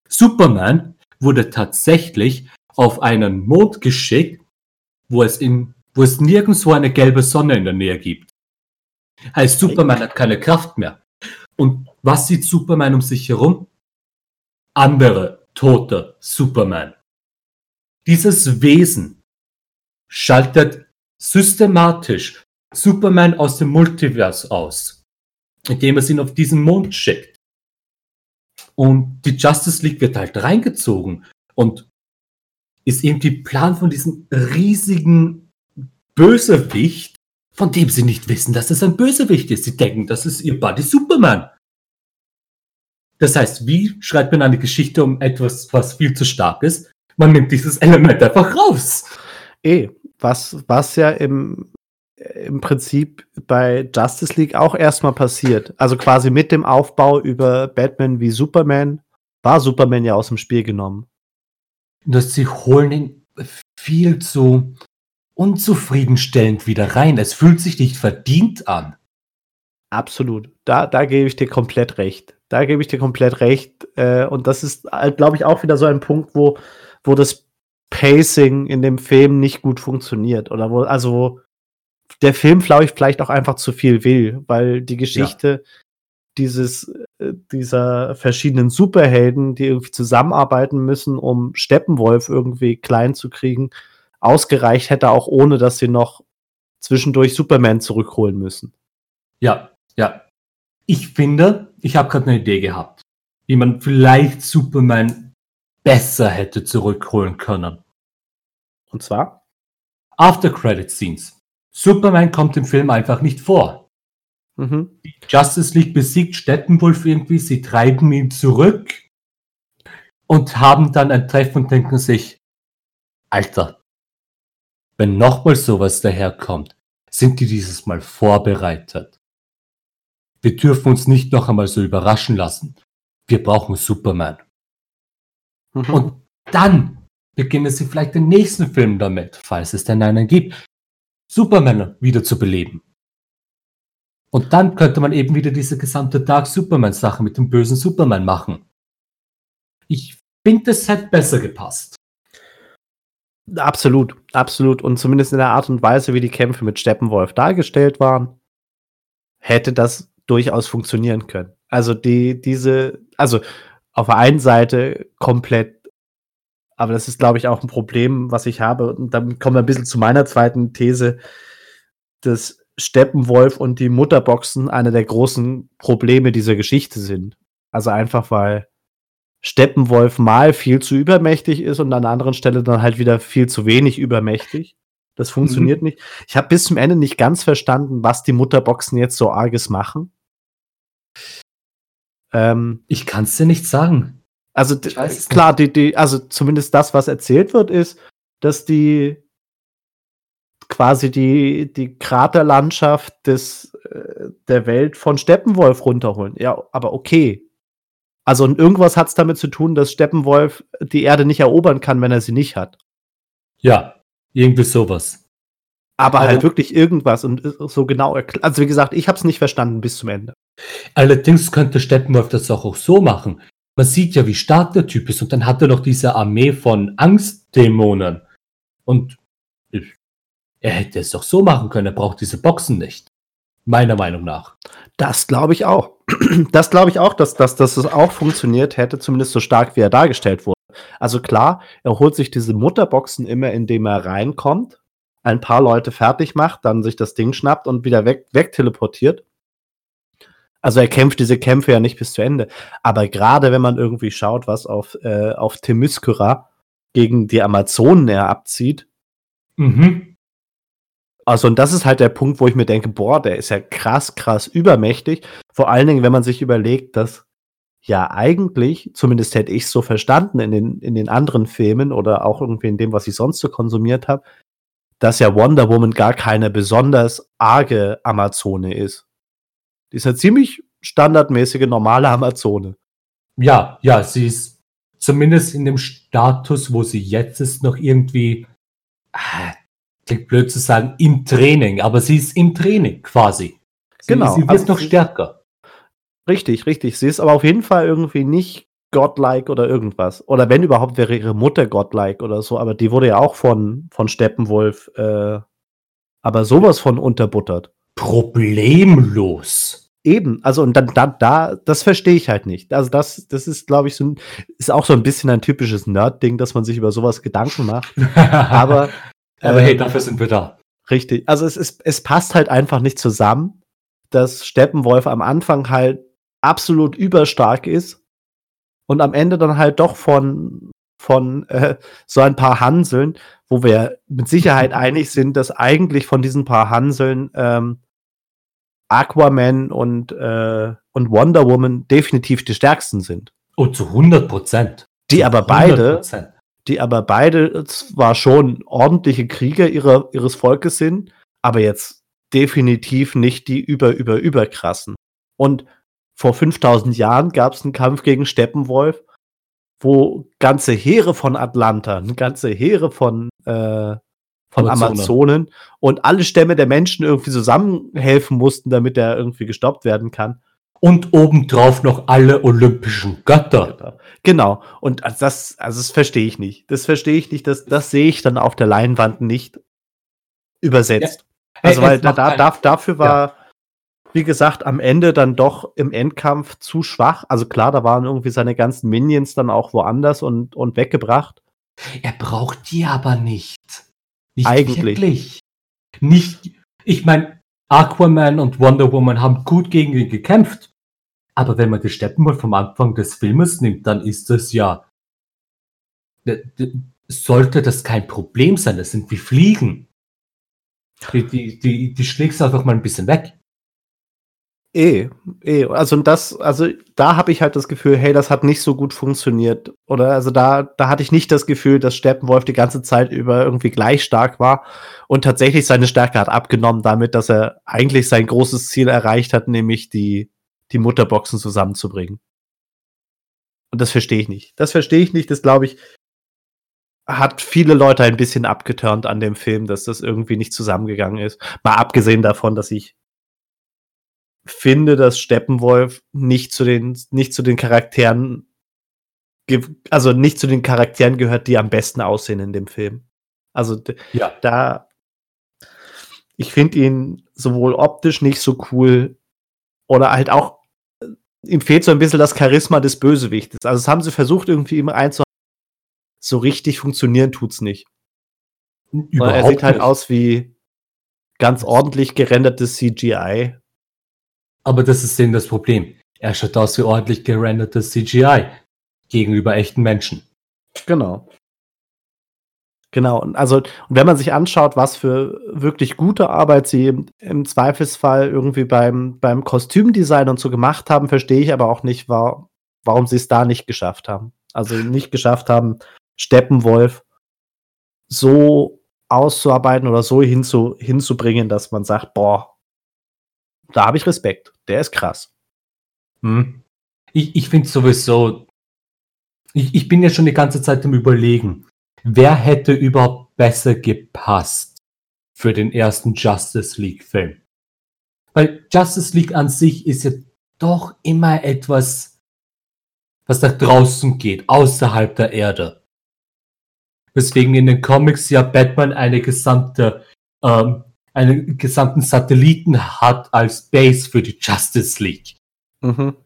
Superman wurde tatsächlich auf einen Mond geschickt, wo es, in, wo es nirgendwo eine gelbe Sonne in der Nähe gibt. Heißt, Superman hat keine Kraft mehr. Und was sieht Superman um sich herum? Andere tote Superman. Dieses Wesen schaltet systematisch Superman aus dem Multiverse aus, indem es ihn auf diesen Mond schickt. Und die Justice League wird halt reingezogen und ist irgendwie Plan von diesem riesigen Bösewicht, von dem sie nicht wissen, dass es ein Bösewicht ist. Sie denken, das ist ihr Buddy Superman. Das heißt, wie schreibt man eine Geschichte um etwas, was viel zu stark ist? Man nimmt dieses Element einfach raus. Eh, was, was ja im, im Prinzip bei Justice League auch erstmal passiert. Also quasi mit dem Aufbau über Batman wie Superman war Superman ja aus dem Spiel genommen dass sie holen ihn viel zu unzufriedenstellend wieder rein. Es fühlt sich nicht verdient an. Absolut. Da, da gebe ich dir komplett recht. Da gebe ich dir komplett recht. Äh, und das ist, halt, glaube ich, auch wieder so ein Punkt, wo, wo das Pacing in dem Film nicht gut funktioniert. Oder wo, also der Film, glaube ich, vielleicht auch einfach zu viel will, weil die Geschichte ja dieses, äh, dieser verschiedenen Superhelden, die irgendwie zusammenarbeiten müssen, um Steppenwolf irgendwie klein zu kriegen, ausgereicht hätte, auch ohne dass sie noch zwischendurch Superman zurückholen müssen. Ja, ja. Ich finde, ich habe gerade eine Idee gehabt, wie man vielleicht Superman besser hätte zurückholen können. Und zwar? After Credit Scenes. Superman kommt im Film einfach nicht vor. Mhm. Justice League besiegt Steppenwolf irgendwie, sie treiben ihn zurück und haben dann ein Treffen und denken sich, Alter, wenn nochmal sowas daherkommt, sind die dieses Mal vorbereitet. Wir dürfen uns nicht noch einmal so überraschen lassen. Wir brauchen Superman. Mhm. Und dann beginnen sie vielleicht den nächsten Film damit, falls es denn einen gibt, Superman wieder zu beleben. Und dann könnte man eben wieder diese gesamte Dark Superman-Sache mit dem bösen Superman machen. Ich finde, das hätte besser gepasst. Absolut, absolut. Und zumindest in der Art und Weise, wie die Kämpfe mit Steppenwolf dargestellt waren, hätte das durchaus funktionieren können. Also die, diese, also auf der einen Seite komplett, aber das ist, glaube ich, auch ein Problem, was ich habe. Und dann kommen wir ein bisschen zu meiner zweiten These, dass Steppenwolf und die Mutterboxen eine der großen Probleme dieser Geschichte sind. Also einfach, weil Steppenwolf mal viel zu übermächtig ist und an einer anderen Stelle dann halt wieder viel zu wenig übermächtig. Das funktioniert mhm. nicht. Ich habe bis zum Ende nicht ganz verstanden, was die Mutterboxen jetzt so arges machen. Ähm, ich kann es dir nicht sagen. Also klar, die, die, also zumindest das, was erzählt wird, ist, dass die quasi die, die Kraterlandschaft des, äh, der Welt von Steppenwolf runterholen. Ja, aber okay. Also irgendwas hat es damit zu tun, dass Steppenwolf die Erde nicht erobern kann, wenn er sie nicht hat. Ja, irgendwie sowas. Aber halt also, halt wirklich irgendwas und so genau erklärt. Also wie gesagt, ich habe es nicht verstanden bis zum Ende. Allerdings könnte Steppenwolf das auch, auch so machen. man sieht ja, wie stark der Typ ist und dann hat er noch diese Armee von Angstdämonen. Und er hätte es doch so machen können, er braucht diese Boxen nicht. Meiner Meinung nach. Das glaube ich auch. Das glaube ich auch, dass, dass, dass es auch funktioniert hätte, zumindest so stark, wie er dargestellt wurde. Also klar, er holt sich diese Mutterboxen immer, indem er reinkommt, ein paar Leute fertig macht, dann sich das Ding schnappt und wieder weg, wegteleportiert. Also er kämpft diese Kämpfe ja nicht bis zu Ende. Aber gerade wenn man irgendwie schaut, was auf, äh, auf Themyscira gegen die Amazonen er abzieht, Mhm. Also, und das ist halt der Punkt, wo ich mir denke, boah, der ist ja krass, krass übermächtig. Vor allen Dingen, wenn man sich überlegt, dass ja eigentlich, zumindest hätte ich es so verstanden in den, in den anderen Filmen oder auch irgendwie in dem, was ich sonst so konsumiert habe, dass ja Wonder Woman gar keine besonders arge Amazone ist. Die ist eine ziemlich standardmäßige, normale Amazone. Ja, ja, sie ist zumindest in dem Status, wo sie jetzt ist, noch irgendwie, ah, klingt blöd zu sagen, im Training, aber sie ist im Training quasi. Sie, Genau, Sie wird also noch stärker. Richtig, richtig. Sie ist aber auf jeden Fall irgendwie nicht godlike oder irgendwas. Oder wenn überhaupt, wäre ihre Mutter godlike oder so. Aber die wurde ja auch von, von Steppenwolf, äh, aber sowas von unterbuttert. Problemlos. Eben, also und dann, dann da, das verstehe ich halt nicht. Also das, das ist, glaube ich, so ein, ist auch so ein bisschen ein typisches Nerd-Ding, dass man sich über sowas Gedanken macht. Aber, aber hey, äh, dafür sind wir da. Richtig. Also es ist, es passt halt einfach nicht zusammen, dass Steppenwolf am Anfang halt absolut überstark ist und am Ende dann halt doch von, von äh, so ein paar Hanseln, wo wir mit Sicherheit einig sind, dass eigentlich von diesen paar Hanseln ähm, Aquaman und, äh, und Wonder Woman definitiv die stärksten sind. Und zu 100 Prozent. Die aber beide die aber beide zwar schon ordentliche Krieger ihrer, ihres Volkes sind, aber jetzt definitiv nicht die über, über, über krassen. Und vor 5000 Jahren gab es einen Kampf gegen Steppenwolf, wo ganze Heere von Atlanta, ganze Heere von, äh, von Amazone. Amazonen und alle Stämme der Menschen irgendwie zusammenhelfen mussten, damit er irgendwie gestoppt werden kann. Und obendrauf noch alle olympischen Götter. Genau. Und also das, also das verstehe ich nicht. Das verstehe ich nicht. Das, das sehe ich dann auf der Leinwand nicht übersetzt. Also, Hey, weil da, da, ein- da, dafür war, wie gesagt, am Ende dann doch im Endkampf zu schwach. Also klar, da waren irgendwie seine ganzen Minions dann auch woanders und, und weggebracht. Er braucht die aber nicht. Nicht Eigentlich. wirklich. Nicht, ich meine, Aquaman und Wonder Woman haben gut gegen ihn gekämpft. Aber wenn man die Steppenwolf vom Anfang des Filmes nimmt, dann ist das ja. Sollte das kein Problem sein? Das sind wie Fliegen. Die, die, die, die schlägst einfach mal ein bisschen weg. Eh, eh. Also das, also da habe ich halt das Gefühl, hey, das hat nicht so gut funktioniert. Oder also da, da hatte ich nicht das Gefühl, dass Steppenwolf die ganze Zeit über irgendwie gleich stark war und tatsächlich seine Stärke hat abgenommen damit, dass er eigentlich sein großes Ziel erreicht hat, nämlich die, die Mutterboxen zusammenzubringen. Und das verstehe ich nicht. Das verstehe ich nicht. Das glaube ich, hat viele Leute ein bisschen abgeturnt an dem Film, dass das irgendwie nicht zusammengegangen ist. Mal abgesehen davon, dass ich finde, dass Steppenwolf nicht zu den, nicht zu den Charakteren, also nicht zu den Charakteren gehört, die am besten aussehen in dem Film. Also Ja. da, ich finde ihn sowohl optisch nicht so cool oder halt auch, äh, ihm fehlt so ein bisschen das Charisma des Bösewichtes. Also das haben sie versucht irgendwie immer einzuhalten. So richtig funktionieren tut's nicht. Weil er sieht halt nicht. aus wie ganz ordentlich gerendertes CGI. Aber das ist eben das Problem. Er schaut aus wie ordentlich gerendertes CGI gegenüber echten Menschen. Genau. Genau. Und also, und wenn man sich anschaut, was für wirklich gute Arbeit sie im, Zweifelsfall irgendwie beim, beim Kostümdesign und so gemacht haben, verstehe ich aber auch nicht, wa warum sie es da nicht geschafft haben. Also nicht geschafft haben, Steppenwolf so auszuarbeiten oder so hinzu, hinzubringen, dass man sagt, boah, da habe ich Respekt. Der ist krass. Hm? Ich, ich finde sowieso, ich, ich bin ja schon die ganze Zeit am Überlegen, wer hätte überhaupt besser gepasst für den ersten Justice League-Film? Weil Justice League an sich ist ja doch immer etwas was nach draußen geht, außerhalb der Erde. Weswegen in den Comics ja Batman eine gesamte, ähm, einen gesamten Satelliten hat als Base für die Justice League. Mhm.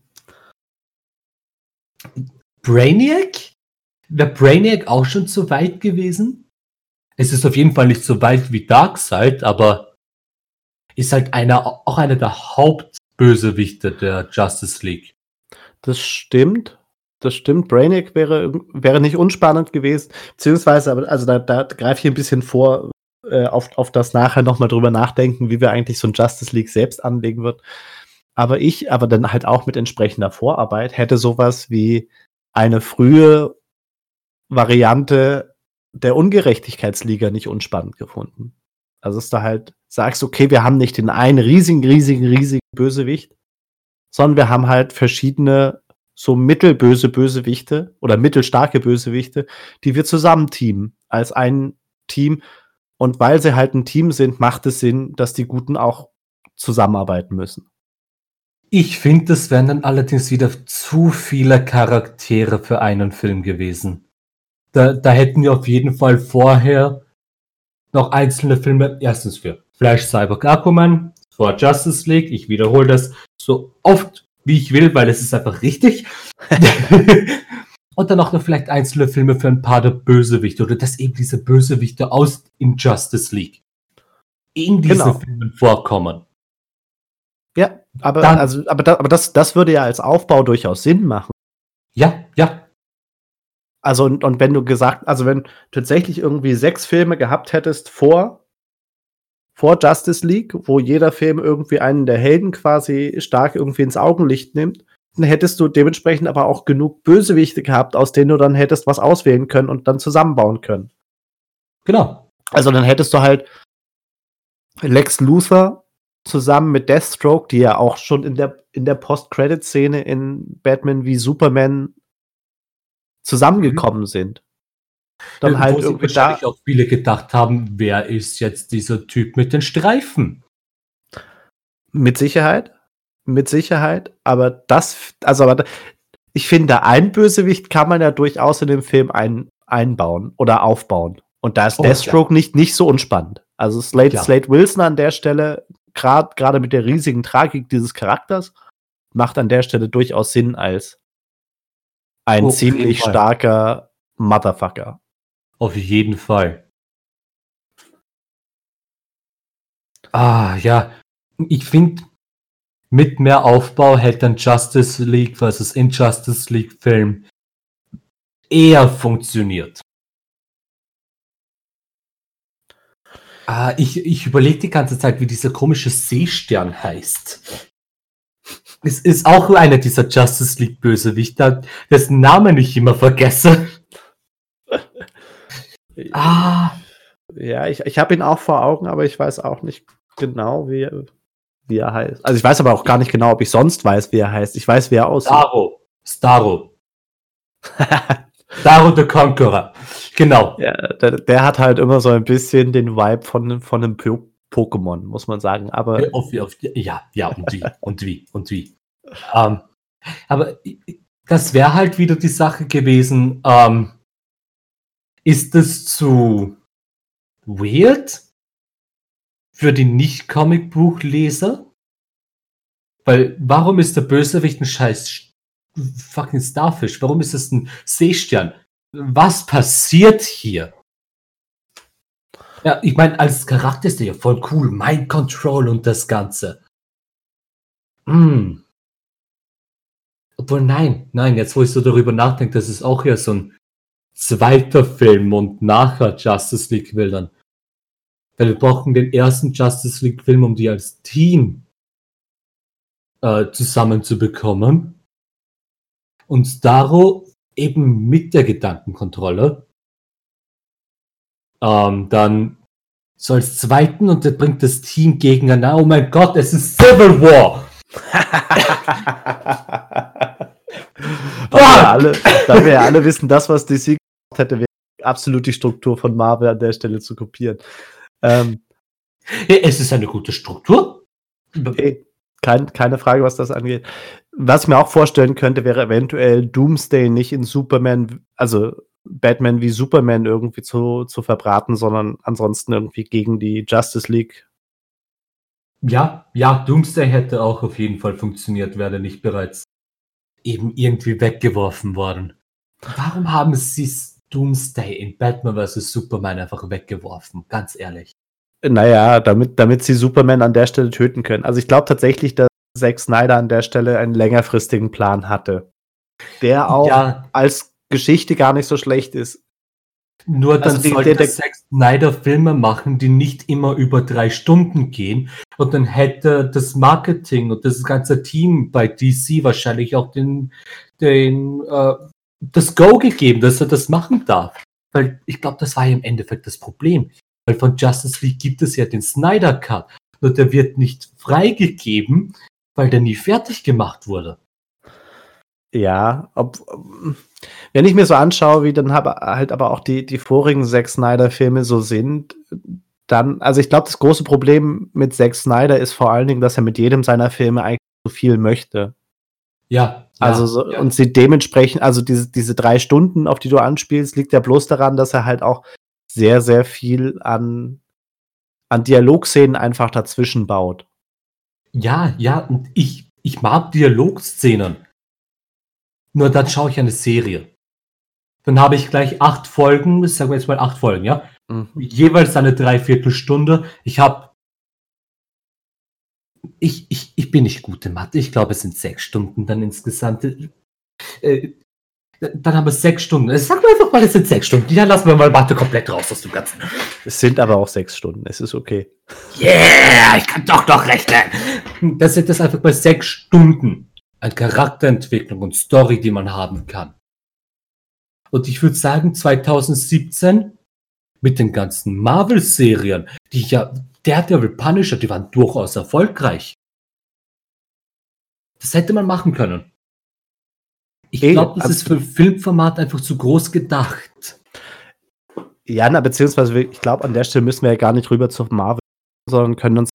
Brainiac? Wäre Brainiac auch schon zu weit gewesen? Es ist auf jeden Fall nicht so weit wie Darkseid, aber ist halt einer, auch einer der Hauptbösewichte der Justice League. Das stimmt. Das stimmt. Brainiac wäre, wäre nicht unspannend gewesen. Beziehungsweise, aber, also da, da greife ich ein bisschen vor, äh, auf, auf das nachher nochmal drüber nachdenken, wie wir eigentlich so ein Justice League selbst anlegen wird. Aber ich, aber dann halt auch mit entsprechender Vorarbeit, hätte sowas wie eine frühe Variante der Ungerechtigkeitsliga nicht unspannend gefunden. Also, dass du halt sagst, okay, wir haben nicht den einen riesigen, riesigen, riesigen Bösewicht, sondern wir haben halt verschiedene so mittelböse Bösewichte oder mittelstarke Bösewichte, die wir zusammen teamen als ein Team. Und weil sie halt ein Team sind, macht es Sinn, dass die Guten auch zusammenarbeiten müssen. Ich finde, das wären dann allerdings wieder zu viele Charaktere für einen Film gewesen. Da, da hätten wir auf jeden Fall vorher noch einzelne Filme, erstens für Flash Cyborg Aquaman, vor Justice League, ich wiederhole das so oft wie ich will, weil es ist einfach richtig. und dann auch noch vielleicht einzelne Filme für ein paar der Bösewichte oder dass eben diese Bösewichte aus Injustice League in diesen genau. Filmen vorkommen. Ja, aber, dann, also, aber, da, aber das, das würde ja als Aufbau durchaus Sinn machen. Ja, ja. Also, und, und wenn du gesagt, also wenn tatsächlich irgendwie sechs Filme gehabt hättest vor vor Justice League, wo jeder Film irgendwie einen der Helden quasi stark irgendwie ins Augenlicht nimmt, hättest du dementsprechend aber auch genug Bösewichte gehabt, aus denen du dann hättest was auswählen können und dann zusammenbauen können. Genau. Also dann hättest du halt Lex Luthor zusammen mit Deathstroke, die ja auch schon in der, in der Post-Credit-Szene in Batman wie Superman zusammengekommen mhm. sind dann ja, halt irgendwie da auch viele gedacht haben, wer ist jetzt dieser Typ mit den Streifen? Mit Sicherheit, mit Sicherheit, aber das, also aber ich finde, ein Bösewicht kann man ja durchaus in dem Film ein, einbauen oder aufbauen. Und da ist oh, Deathstroke ja. nicht, nicht so unspannend. Also Slade, ja. Slade Wilson an der Stelle, gerade mit der riesigen Tragik dieses Charakters, macht an der Stelle durchaus Sinn als ein oh, ziemlich starker Motherfucker. Auf jeden Fall. Ah, ja. Ich finde, mit mehr Aufbau hätte ein Justice League versus Injustice League Film eher funktioniert. Ah, ich, ich überlege die ganze Zeit, wie dieser komische Seestern heißt. Es ist auch einer dieser Justice League Bösewichter, dessen Namen ich immer vergesse. Ah. Ja, ich, ich habe ihn auch vor Augen, aber ich weiß auch nicht genau, wie, wie er heißt. Also ich weiß aber auch gar nicht genau, ob ich sonst weiß, wie er heißt. Ich weiß, wie er aussieht. Staro. Staro. Staro the Conqueror. Genau. Ja, der, der, hat halt immer so ein bisschen den Vibe von, von einem po Pokémon, muss man sagen. Aber auf, auf, ja, ja, und wie, und wie, und wie. Ähm, aber das wäre halt wieder die Sache gewesen. Ähm, ist es zu weird für die Nicht-Comic-Buch-Leser? Weil, warum ist der Bösewicht ein scheiß fucking Starfish? Warum ist es ein Seestern? Was passiert hier? Ja, ich meine, als Charakter ist er ja voll cool. Mind Control und das Ganze. Hm. Obwohl, nein, nein, jetzt wo ich so darüber nachdenke, das ist auch ja so ein zweiter Film und nachher Justice League will dann. Weil wir brauchen den ersten Justice League Film, um die als Team äh, zusammenzubekommen. Und Starro eben mit der Gedankenkontrolle. Ähm, dann so als zweiten und der bringt das Team gegeneinander. Oh mein Gott, es ist Civil War! da, wir alle, da wir ja alle wissen, das, was DC hätte, wäre absolut die Struktur von Marvel an der Stelle zu kopieren. Ähm, es ist eine gute Struktur. Okay. Kein, keine Frage, was das angeht. Was ich mir auch vorstellen könnte, wäre eventuell Doomsday nicht in Superman, also Batman wie Superman irgendwie zu, zu verbraten, sondern ansonsten irgendwie gegen die Justice League. Ja, ja, Doomsday hätte auch auf jeden Fall funktioniert, wäre er nicht bereits eben irgendwie weggeworfen worden. Warum haben sie Doomsday in Batman vs. Superman einfach weggeworfen? Ganz ehrlich. Naja, damit, damit sie Superman an der Stelle töten können. Also ich glaube tatsächlich, dass Zack Snyder an der Stelle einen längerfristigen Plan hatte. Der auch ja. als Geschichte gar nicht so schlecht ist. Nur dann also sollte Zack Snyder Filme machen, die nicht immer über drei Stunden gehen. Und dann hätte das Marketing und das ganze Team bei DC wahrscheinlich auch den, den äh, das Go gegeben, dass er das machen darf. Weil ich glaube, das war ja im Endeffekt das Problem. Weil von Justice League gibt es ja den Snyder Cut. Nur der wird nicht freigegeben, weil der nie fertig gemacht wurde. Ja, ob, wenn ich mir so anschaue, wie dann halt aber auch die, die vorigen Zack Snyder-Filme so sind, dann, also ich glaube, das große Problem mit Zack Snyder ist vor allen Dingen, dass er mit jedem seiner Filme eigentlich so viel möchte. Ja. Also so, ja. und sie dementsprechend, also diese, diese drei Stunden, auf die du anspielst, liegt ja bloß daran, dass er halt auch sehr, sehr viel an, an Dialogszenen einfach dazwischen baut. Ja, ja, und ich, ich mag Dialogszenen. Nur dann schaue ich eine Serie. Dann habe ich gleich acht Folgen, sagen wir jetzt mal acht Folgen, ja? Mhm. Jeweils eine Dreiviertelstunde. Ich habe. Ich, ich, ich bin nicht gut in Mathe. Ich glaube, es sind sechs Stunden dann insgesamt. Äh, dann haben wir sechs Stunden. Sag mir einfach mal, es sind sechs Stunden. Ja, lassen wir mal Mathe komplett raus aus dem Ganzen. Es sind aber auch sechs Stunden. Es ist okay. Yeah, ich kann doch noch rechnen. Das sind das einfach mal sechs Stunden an Charakterentwicklung und Story, die man haben kann. Und ich würde sagen, 2017 mit den ganzen Marvel-Serien, die ja, Daredevil Punisher, die waren durchaus erfolgreich. Das hätte man machen können. Ich glaube, das ist für Filmformat einfach zu groß gedacht. Ja, na, beziehungsweise ich glaube, an der Stelle müssen wir ja gar nicht rüber zu Marvel, sondern können uns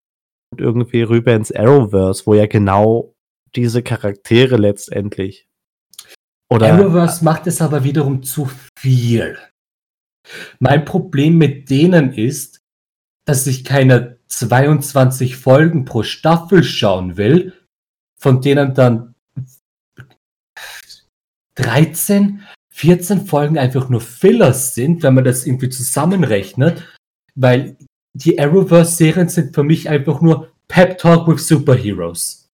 irgendwie rüber ins Arrowverse, wo ja genau diese Charaktere letztendlich. Oder Arrowverse macht es aber wiederum zu viel. Mein Problem mit denen ist, dass ich keine 22 Folgen pro Staffel schauen will, von denen dann 13, 14 Folgen einfach nur Fillers sind, wenn man das irgendwie zusammenrechnet, weil die Arrowverse-Serien sind für mich einfach nur Pep Talk with Superheroes.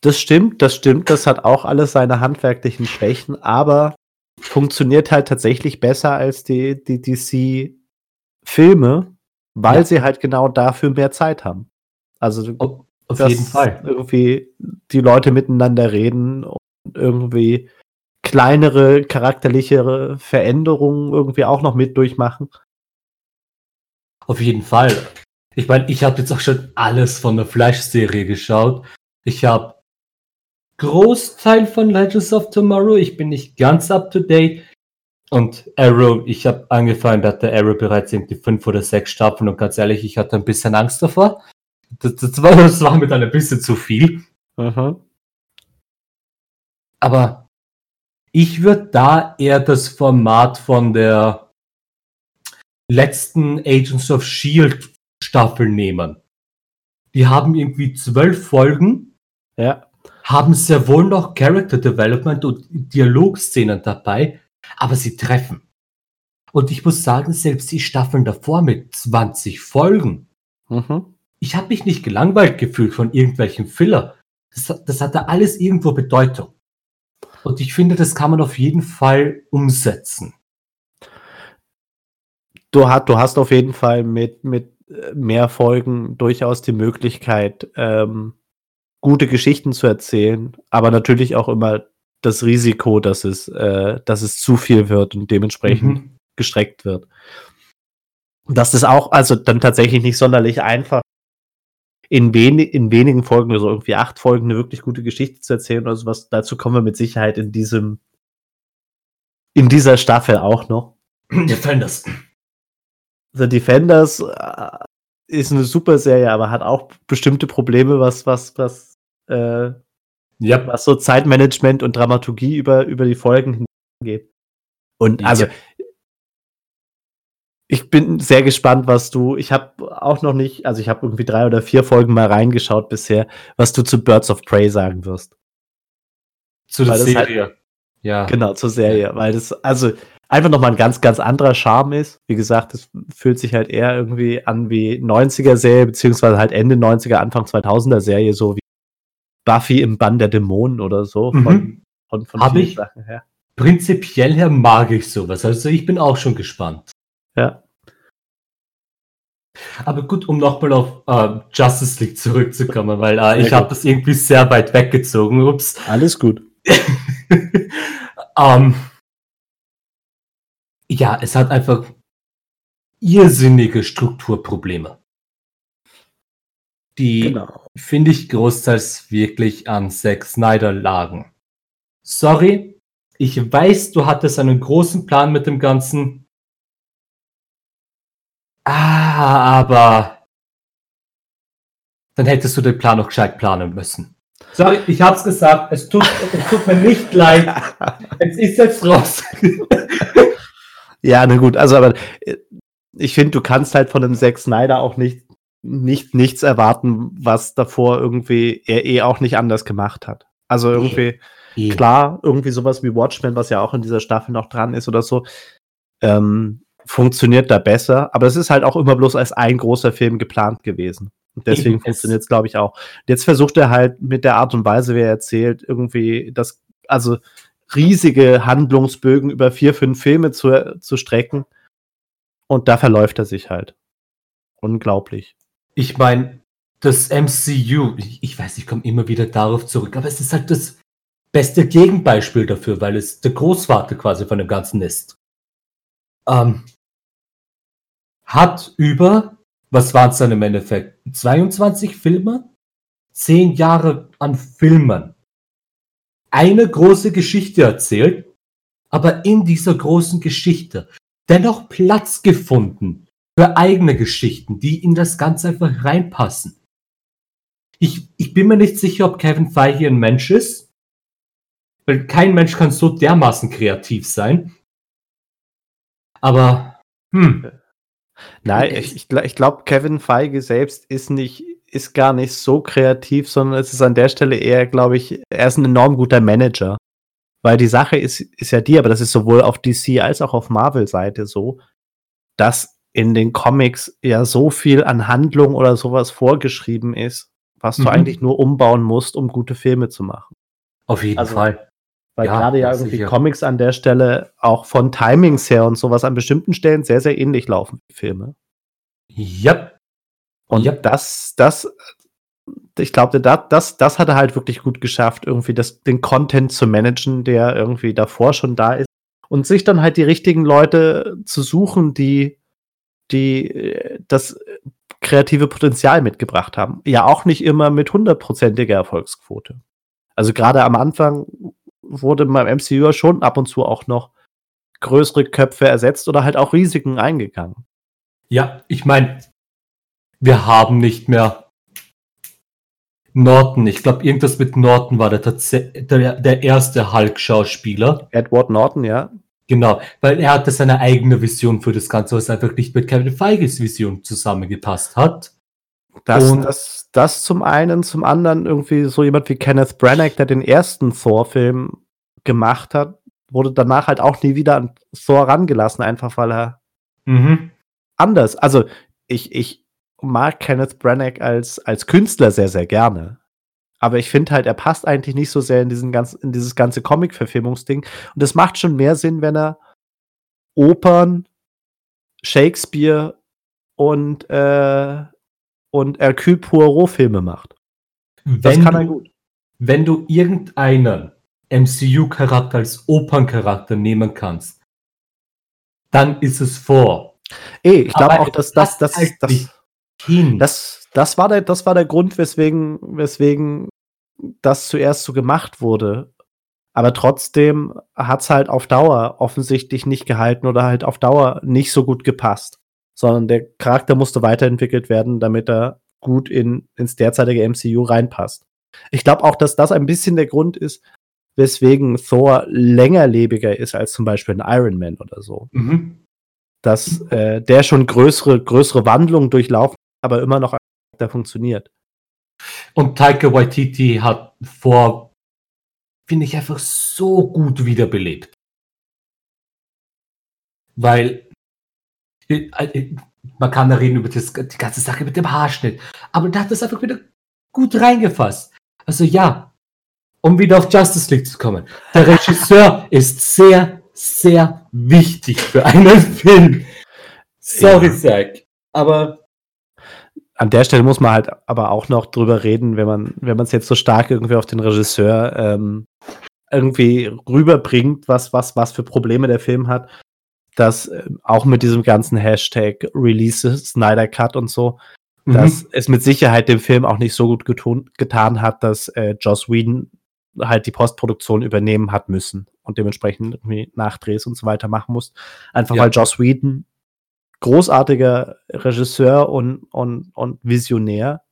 Das stimmt, das stimmt, das hat auch alles seine handwerklichen Schwächen, aber funktioniert halt tatsächlich besser als die, die DC-Filme, weil ja. sie halt genau dafür mehr Zeit haben. Also auf, auf jeden Fall. Irgendwie die Leute miteinander reden irgendwie kleinere charakterlichere Veränderungen irgendwie auch noch mit durchmachen. Auf jeden Fall. Ich meine, ich habe jetzt auch schon alles von der Flash-Serie geschaut. Ich habe Großteil von Legends of Tomorrow. Ich bin nicht ganz up to date. Und Arrow, ich habe angefangen, da hatte Arrow bereits irgendwie fünf oder sechs Staffeln und ganz ehrlich, ich hatte ein bisschen Angst davor. Das, das, war, das war mir dann ein bisschen zu viel. Mhm. Aber ich würde da eher das Format von der letzten Agents of Shield Staffel nehmen. Die haben irgendwie zwölf Folgen. Ja. Haben sehr wohl noch Character Development und Dialogszenen dabei, aber sie treffen. Und ich muss sagen, selbst die Staffeln davor mit 20 Folgen, mhm. ich habe mich nicht gelangweilt gefühlt von irgendwelchen Filler. Das, das hatte alles irgendwo Bedeutung. Und ich finde, das kann man auf jeden Fall umsetzen. Du, hast, du hast auf jeden Fall mit, mit äh, mehr Folgen durchaus die Möglichkeit, ähm, gute Geschichten zu erzählen, aber natürlich auch immer das Risiko, dass es, äh, dass es zu viel wird und dementsprechend mhm. gestreckt wird. Das ist auch also dann tatsächlich nicht sonderlich einfach, in, wenig, in wenigen Folgen, also irgendwie acht Folgen, eine wirklich gute Geschichte zu erzählen oder sowas. Dazu kommen wir mit Sicherheit in diesem, in dieser Staffel auch noch. Defenders. The Defenders äh, ist eine super Serie, aber hat auch bestimmte Probleme, was, was, was äh, Yep. Was so Zeitmanagement und Dramaturgie über, über die Folgen geht. Und also, ich bin sehr gespannt, was du. Ich habe auch noch nicht, also ich habe irgendwie drei oder vier Folgen mal reingeschaut bisher, was du zu Birds of Prey sagen wirst. Zu der halt Serie. Halt, ja. Genau, zur Serie, weil das also einfach nochmal ein ganz, ganz anderer Charme ist. Wie gesagt, es fühlt sich halt eher irgendwie an wie 90er-Serie, beziehungsweise halt Ende 90er, Anfang 2000er-Serie, so wie Buffy im Bann der Dämonen oder so. Von, mhm. von, von Hab ich Sachen her. Prinzipiell her mag ich sowas. Also ich bin auch schon gespannt. Ja. Aber gut, um nochmal auf äh, Justice League zurückzukommen, weil äh, ich habe das irgendwie sehr weit weggezogen. Ups. Alles gut. ähm, ja, es hat einfach irrsinnige Strukturprobleme. Die, genau. finde ich, großteils wirklich an Zack Snyder lagen. Sorry, ich weiß, du hattest einen großen Plan mit dem Ganzen. Ah, aber dann hättest du den Plan noch gescheit planen müssen. Sorry, ich hab's gesagt, es tut, es tut mir nicht leid. Es ist jetzt raus. ja, na gut, also aber äh, ich finde, du kannst halt von einem Zack Snyder auch nicht, nicht nichts erwarten, was davor irgendwie er eh auch nicht anders gemacht hat. Also irgendwie, e klar, irgendwie sowas wie Watchmen, was ja auch in dieser Staffel noch dran ist oder so. Ähm, funktioniert da besser, aber es ist halt auch immer bloß als ein großer Film geplant gewesen. Und deswegen funktioniert es, glaube ich, auch. Jetzt versucht er halt mit der Art und Weise, wie er erzählt, irgendwie das, also riesige Handlungsbögen über vier, fünf Filme zu, zu strecken. Und da verläuft er sich halt. Unglaublich. Ich meine, das MCU, ich, weiß, ich komme immer wieder darauf zurück, aber es ist halt das beste Gegenbeispiel dafür, weil es der Großvater quasi von dem Ganzen ist. Ähm, hat über, was waren es dann im Endeffekt, 22 Filme? Zehn Jahre an Filmen. Eine große Geschichte erzählt, aber in dieser großen Geschichte dennoch Platz gefunden für eigene Geschichten, die in das Ganze einfach reinpassen. Ich, ich bin mir nicht sicher, ob Kevin Feige ein Mensch ist, weil kein Mensch kann so dermaßen kreativ sein. Aber, hm. Nein, ich, ich, ich glaube, Kevin Feige selbst ist nicht, ist gar nicht so kreativ, sondern es ist an der Stelle eher, glaube ich, er ist ein enorm guter Manager. Weil die Sache ist, ist ja die, aber das ist sowohl auf DC als auch auf Marvel-Seite so, dass in den Comics ja so viel an Handlung oder sowas vorgeschrieben ist, was mhm. du eigentlich nur umbauen musst, um gute Filme zu machen. Auf jeden also, Fall. Weil ja, gerade ja irgendwie sicher. Comics an der Stelle auch von Timings her und sowas an bestimmten Stellen sehr, sehr ähnlich laufen wie Filme. Yep. Und yep. das, das, ich glaube, das, das, das hat er halt wirklich gut geschafft, irgendwie das, den Content zu managen, der irgendwie davor schon da ist. Und sich dann halt die richtigen Leute zu suchen, die, die äh, das kreative Potenzial mitgebracht haben. Ja, auch nicht immer mit hundertprozentiger Erfolgsquote. Also gerade am Anfang wurde beim MCU schon ab und zu auch noch größere Köpfe ersetzt oder halt auch Risiken eingegangen. Ja, ich meine, wir haben nicht mehr Norton. Ich glaube, irgendwas mit Norton war der, der, der erste Hulk-Schauspieler. Edward Norton, ja. Genau, weil er hatte seine eigene Vision für das Ganze, was einfach nicht mit Kevin Feiges Vision zusammengepasst hat. Das, und das, das zum einen, zum anderen irgendwie so jemand wie Kenneth Branagh, der den ersten Thor-Film gemacht hat, wurde danach halt auch nie wieder an Thor rangelassen, einfach weil er mhm. anders. Also ich, ich mag Kenneth Branagh als, als Künstler sehr, sehr gerne. Aber ich finde halt, er passt eigentlich nicht so sehr in, diesen ganz, in dieses ganze Comic-Verfilmungsding. Und es macht schon mehr Sinn, wenn er Opern, Shakespeare und äh, und Hercule Poirot-Filme macht. Das wenn kann er gut. Wenn du irgendeinen MCU-Charakter als Operncharakter nehmen kannst, dann ist es vor. Ey, ich glaube auch, dass das, das, das, das, das, das, war der, das war der Grund, weswegen, weswegen das zuerst so gemacht wurde. Aber trotzdem hat es halt auf Dauer offensichtlich nicht gehalten oder halt auf Dauer nicht so gut gepasst sondern der Charakter musste weiterentwickelt werden, damit er gut in, ins derzeitige MCU reinpasst. Ich glaube auch, dass das ein bisschen der Grund ist, weswegen Thor längerlebiger ist als zum Beispiel ein Iron Man oder so. Mhm. Dass äh, der schon größere, größere Wandlungen durchlaufen, aber immer noch da funktioniert. Und Taika Waititi hat vor, finde ich, einfach so gut wiederbelebt. Weil äh, äh, man kann da reden über das, die ganze Sache mit dem Haarschnitt, aber da hat das einfach wieder gut reingefasst. Also ja, um wieder auf Justice League zu kommen. Der Regisseur ist sehr, sehr wichtig für einen Film. Sorry, ja. Zack. Aber an der Stelle muss man halt aber auch noch drüber reden, wenn man, wenn man es jetzt so stark irgendwie auf den Regisseur ähm, irgendwie rüberbringt, was, was, was für Probleme der Film hat, dass äh, auch mit diesem ganzen Hashtag Release Snyder Cut und so, mhm. dass es mit Sicherheit dem Film auch nicht so gut getun, getan hat, dass äh, Joss Whedon halt die Postproduktion übernehmen hat müssen und dementsprechend irgendwie Nachdrehs und so weiter machen muss. Einfach ja. weil Joss Whedon großartiger Regisseur und, und, und Visionär,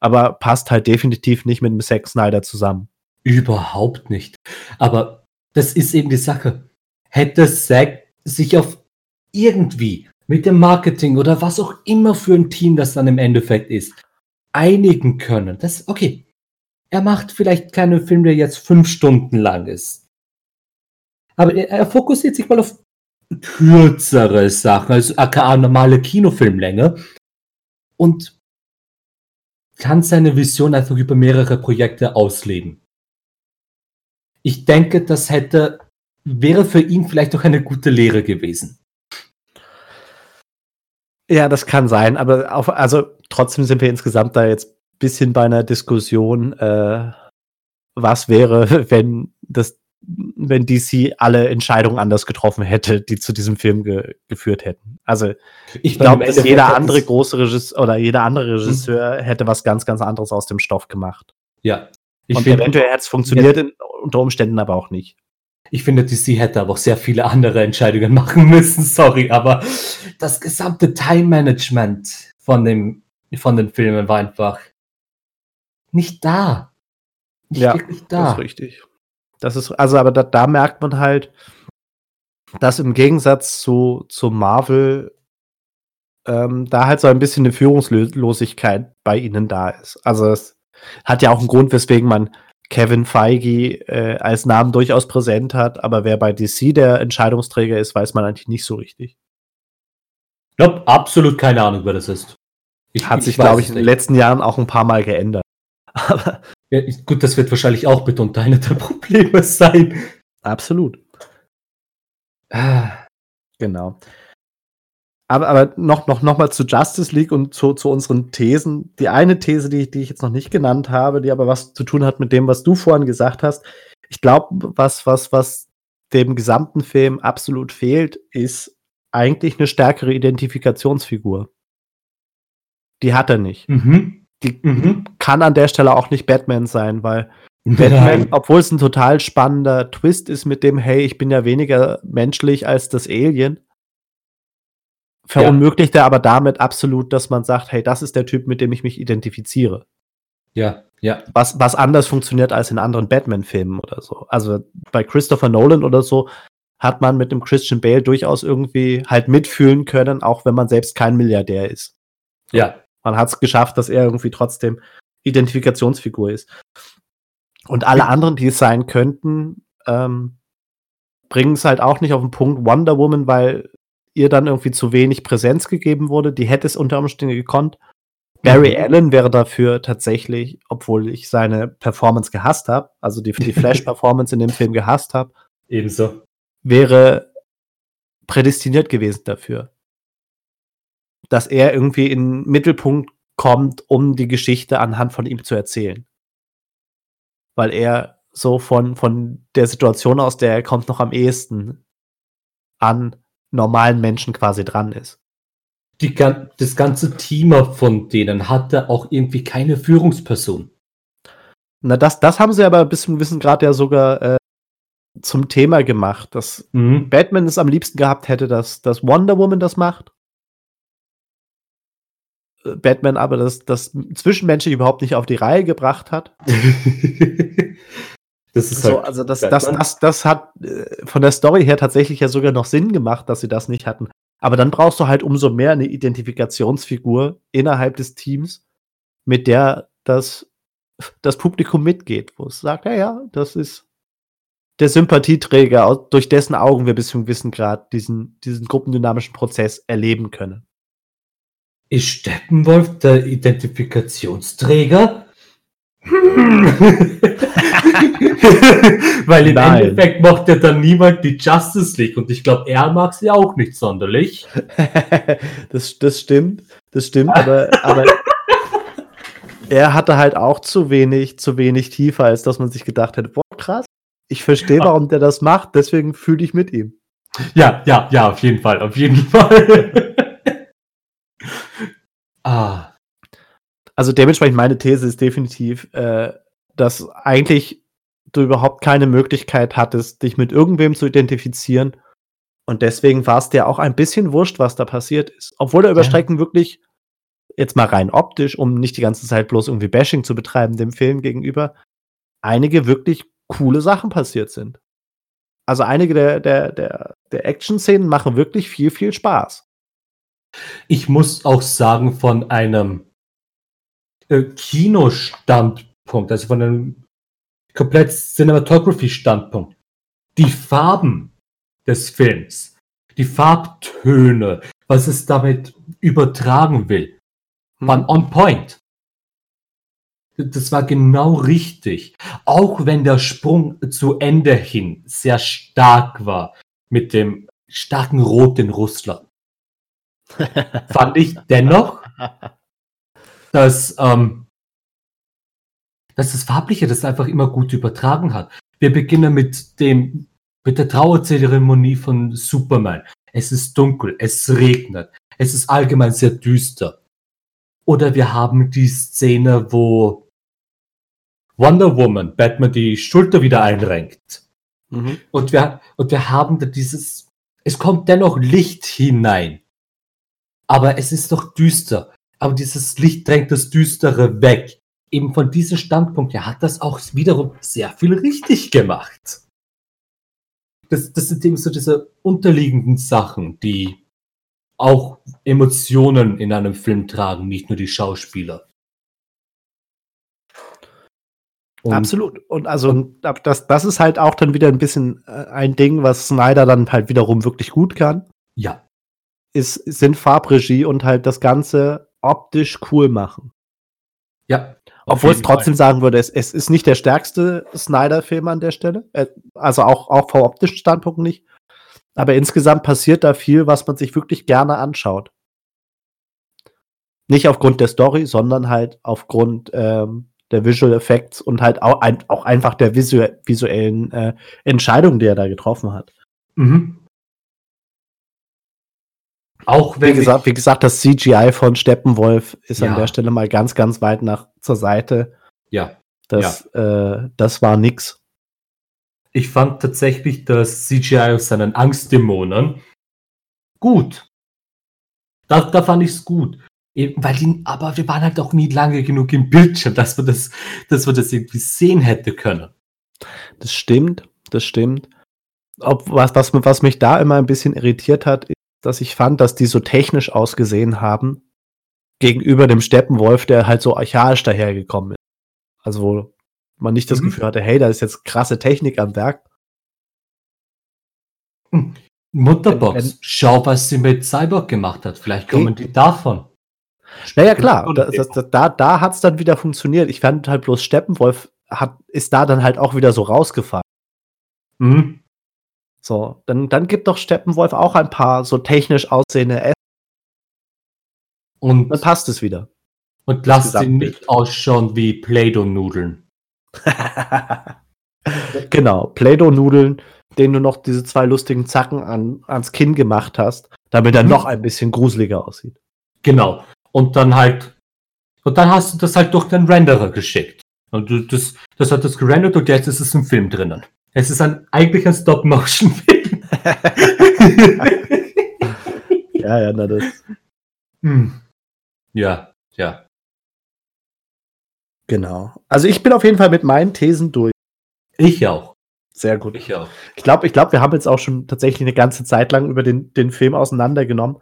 aber passt halt definitiv nicht mit dem Zack Snyder zusammen. Überhaupt nicht. Aber das ist eben die Sache. Hätte Zack sich auf irgendwie mit dem Marketing oder was auch immer für ein Team das dann im Endeffekt ist, einigen können. Das, okay. Er macht vielleicht keinen Film, der jetzt fünf Stunden lang ist. Aber er, er fokussiert sich mal auf kürzere Sachen, also aka normale Kinofilmlänge und kann seine Vision einfach über mehrere Projekte ausleben. Ich denke, das hätte, wäre für ihn vielleicht auch eine gute Lehre gewesen. Ja, das kann sein, aber auf, also trotzdem sind wir insgesamt da jetzt ein bisschen bei einer Diskussion, äh, was wäre, wenn das wenn DC alle Entscheidungen anders getroffen hätte, die zu diesem Film ge geführt hätten. Also ich glaube, dass jeder andere große Regisseur oder jeder andere hm. Regisseur hätte was ganz, ganz anderes aus dem Stoff gemacht. Ja. Ich Und find, eventuell hätte es funktioniert, ja. unter Umständen aber auch nicht. Ich finde, DC hätte aber auch sehr viele andere Entscheidungen machen müssen, sorry, aber das gesamte Time-Management von, dem, von den Filmen war einfach nicht da. Nicht ja, wirklich da. Das ist richtig. Das ist, also, aber da, da merkt man halt, dass im Gegensatz zu, zu Marvel ähm, da halt so ein bisschen eine Führungslosigkeit bei ihnen da ist. Also es hat ja auch einen Grund, weswegen man Kevin Feige äh, als Namen durchaus präsent hat, aber wer bei DC der Entscheidungsträger ist, weiß man eigentlich nicht so richtig. Ich habe absolut keine Ahnung, wer das ist. Ich, hat sich, glaube ich, in den letzten Jahren auch ein paar Mal geändert. Aber ja, gut, das wird wahrscheinlich auch mitunter einer der Probleme sein. Absolut. Ah, genau. Aber, aber noch, noch, noch mal zu Justice League und zu, zu unseren Thesen. Die eine These, die, die ich jetzt noch nicht genannt habe, die aber was zu tun hat mit dem, was du vorhin gesagt hast. Ich glaube, was, was, was dem gesamten Film absolut fehlt, ist eigentlich eine stärkere Identifikationsfigur. Die hat er nicht. Mhm. Die mhm. kann an der Stelle auch nicht Batman sein, weil Batman, obwohl es ein total spannender Twist ist mit dem, hey, ich bin ja weniger menschlich als das Alien, verunmöglicht ja. er aber damit absolut, dass man sagt, hey, das ist der Typ, mit dem ich mich identifiziere. Ja, ja. Was, was anders funktioniert als in anderen Batman-Filmen oder so. Also bei Christopher Nolan oder so hat man mit dem Christian Bale durchaus irgendwie halt mitfühlen können, auch wenn man selbst kein Milliardär ist. Ja man hat es geschafft, dass er irgendwie trotzdem Identifikationsfigur ist. Und alle anderen, die es sein könnten, ähm, bringen es halt auch nicht auf den Punkt Wonder Woman, weil ihr dann irgendwie zu wenig Präsenz gegeben wurde. Die hätte es unter Umständen gekonnt. Barry mhm. Allen wäre dafür tatsächlich, obwohl ich seine Performance gehasst habe, also die, die Flash-Performance in dem Film gehasst habe, ebenso, wäre prädestiniert gewesen dafür dass er irgendwie in den Mittelpunkt kommt, um die Geschichte anhand von ihm zu erzählen. Weil er so von, von der Situation aus, der er kommt, noch am ehesten an normalen Menschen quasi dran ist. Die, das ganze Team von denen hatte auch irgendwie keine Führungsperson. Na, das, das haben sie aber bis zum gewissen Grad ja sogar äh, zum Thema gemacht, dass mhm. Batman es am liebsten gehabt hätte, dass, dass Wonder Woman das macht Batman aber das, das Zwischenmenschliche überhaupt nicht auf die Reihe gebracht hat. das ist So, halt also das, das, das, das hat äh, von der Story her tatsächlich ja sogar noch Sinn gemacht, dass sie das nicht hatten. Aber dann brauchst du halt umso mehr eine Identifikationsfigur innerhalb des Teams, mit der das, das Publikum mitgeht, wo es sagt, ja, ja, das ist der Sympathieträger, durch dessen Augen wir bis zum gewissen Grad diesen, diesen gruppendynamischen Prozess erleben können. Ist Steppenwolf der Identifikationsträger? Weil im Nein. Endeffekt macht ja dann niemand die Justice League und ich glaube, er mag sie auch nicht sonderlich. das, das stimmt, das stimmt, aber, aber er hatte halt auch zu wenig, zu wenig tiefer, als dass man sich gedacht hätte, boah, krass, ich verstehe, warum der das macht, deswegen fühle ich mit ihm. Ja, ja, ja, auf jeden Fall, auf jeden Fall. Ah, Also dementsprechend meine These ist definitiv, äh, dass eigentlich du überhaupt keine Möglichkeit hattest, dich mit irgendwem zu identifizieren. Und deswegen war es dir auch ein bisschen wurscht, was da passiert ist. Obwohl er über Ja. Strecken wirklich, jetzt mal rein optisch, um nicht die ganze Zeit bloß irgendwie Bashing zu betreiben dem Film gegenüber, einige wirklich coole Sachen passiert sind. Also einige der, der, der, der Action-Szenen machen wirklich viel, viel Spaß. Ich muss auch sagen, von einem äh, Kinostandpunkt, also von einem komplett Cinematography-Standpunkt, die Farben des Films, die Farbtöne, was es damit übertragen will, waren on point. Das war genau richtig. Auch wenn der Sprung zu Ende hin sehr stark war mit dem starken Rot in Russland, fand ich dennoch, dass, ähm, dass das Farbliche das einfach immer gut übertragen hat. Wir beginnen mit dem, mit der Trauerzeremonie von Superman. Es ist dunkel, es regnet, es ist allgemein sehr düster. Oder wir haben die Szene, wo Wonder Woman Batman die Schulter wieder einrenkt. Mhm. Und wir, und wir haben da dieses, es kommt dennoch Licht hinein. Aber es ist doch düster. Aber dieses Licht drängt das Düstere weg. Eben von diesem Standpunkt her hat das auch wiederum sehr viel richtig gemacht. Das, das sind eben so diese unterliegenden Sachen, die auch Emotionen in einem Film tragen, nicht nur die Schauspieler. Und Absolut. Und also und das, das ist halt auch dann wieder ein bisschen äh, ein Ding, was Snyder dann halt wiederum wirklich gut kann, Ja, ist, sind Farbregie und halt das Ganze optisch cool machen. ja. Obwohl es trotzdem sagen würde, es, es ist nicht der stärkste Snyder-Film an der Stelle. Äh, Also auch, auch vom optischen Standpunkt nicht. Aber insgesamt passiert da viel, was man sich wirklich gerne anschaut. Nicht aufgrund der Story, sondern halt aufgrund ähm, der Visual Effects und halt auch, ein, auch einfach der visu visuellen äh, Entscheidung, die er da getroffen hat. Fall. Mhm. Auch Wie wenn gesagt, wie gesagt, das CGI von Steppenwolf ist Ja. an der Stelle mal ganz, ganz weit nach zur Seite. ja, Das, äh, das war nix. Ich fand tatsächlich das CGI aus seinen Angstdämonen gut. Da, da fand ich es gut. Eben, weil die, aber wir waren halt auch nie lange genug im Bildschirm, dass man das, dass man das irgendwie sehen hätte können. Das stimmt, das stimmt. Ob, was, was, was mich da immer ein bisschen irritiert hat, ist, dass ich fand, dass die so technisch ausgesehen haben, gegenüber dem Steppenwolf, der halt so archaisch dahergekommen ist. Also, wo man nicht das Mhm. Gefühl hatte, hey, da ist jetzt krasse Technik am Werk. Mutterbox, Wenn- wenn- schau, was sie mit Cyborg gemacht hat. Vielleicht kommen die davon. Naja, klar, das, da, da hat es dann wieder funktioniert. Ich fand halt bloß Steppenwolf hat, ist da dann halt auch wieder so rausgefallen. Mhm. So, dann, dann gibt doch Steppenwolf auch ein paar so technisch aussehende Äste, Und, dann passt es wieder. und lass sie nicht ausschauen wie Play-Doh-Nudeln. genau, Play-Doh-Nudeln, denen du noch diese zwei lustigen Zacken an, ans Kinn gemacht hast, damit er Mhm. noch ein bisschen gruseliger aussieht. Genau. Und dann halt, und dann hast du das halt durch den Renderer geschickt. Und du, das, das hat das gerendert und jetzt ist es im Film drinnen. Es ist ein, eigentlich ein Stop-Motion-Film. Ja, ja, na das. hm. Ja. ja. Genau. Also ich bin auf jeden Fall mit meinen Thesen durch. Ich auch. Sehr gut. Ich auch. Ich glaube, ich glaub, wir haben jetzt auch schon tatsächlich eine ganze Zeit lang über den, den Film auseinandergenommen.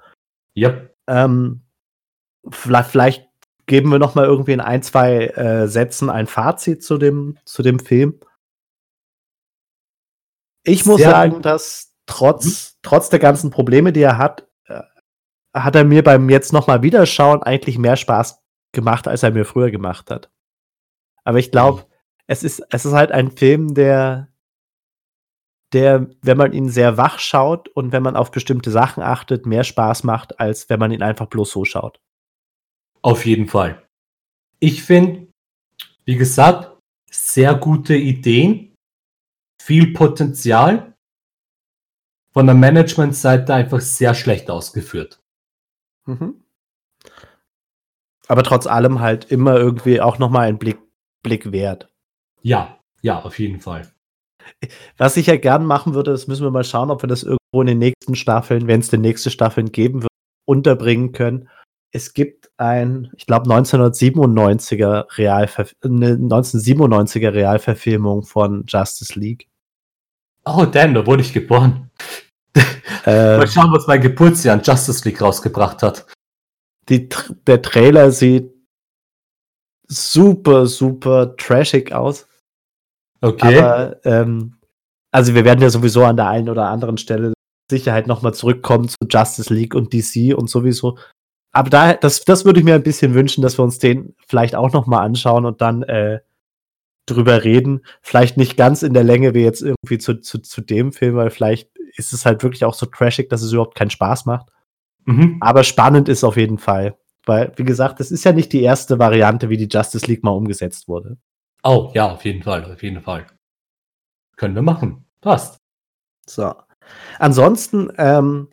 Yep. Ähm, vielleicht, vielleicht geben wir noch mal irgendwie in ein, zwei äh, Sätzen ein Fazit zu dem, zu dem Film. Ich muss Sehr sagen, dass trotz, trotz der ganzen Probleme, die er hat, äh, hat er mir beim jetzt noch mal Wiederschauen eigentlich mehr Spaß gemacht, als er mir früher gemacht hat. Aber ich glaube, es ist, es ist halt ein Film, der, der, wenn man ihn sehr wach schaut und wenn man auf bestimmte Sachen achtet, mehr Spaß macht, als wenn man ihn einfach bloß so schaut. Auf jeden Fall. Ich finde, wie gesagt, sehr gute Ideen, viel Potenzial. Von der Managementseite einfach sehr schlecht ausgeführt. Mhm. Aber trotz allem halt immer irgendwie auch noch mal ein Blick, Blick wert. Ja, ja, auf jeden Fall. Was ich ja gern machen würde, das müssen wir mal schauen, ob wir das irgendwo in den nächsten Staffeln, wenn es denn nächste Staffeln geben wird, unterbringen können. Es gibt ein, ich glaube, 1997er Realverf eine 1997er Realverfilmung von Justice League. Oh, damn, da wurde ich geboren. Äh, Mal schauen, was mein Geburtsjahr an Justice League rausgebracht hat. die, der Trailer sieht super, super trashig aus. Okay. Aber ähm, also wir werden ja sowieso an der einen oder anderen Stelle Sicherheit nochmal zurückkommen zu Justice League und DC und sowieso. Aber da, das, das würde ich mir ein bisschen wünschen, dass wir uns den vielleicht auch nochmal anschauen und dann äh, drüber reden. Vielleicht nicht ganz in der Länge wie jetzt irgendwie zu, zu, zu dem Film, weil vielleicht ist es halt wirklich auch so trashig, dass es überhaupt keinen Spaß macht. mhm. Aber spannend ist auf jeden Fall. Weil, wie gesagt, das ist ja nicht die erste Variante, wie die Justice League mal umgesetzt wurde. Oh, ja, auf jeden Fall, auf jeden Fall. Können wir machen. Passt. So. Ansonsten, ähm,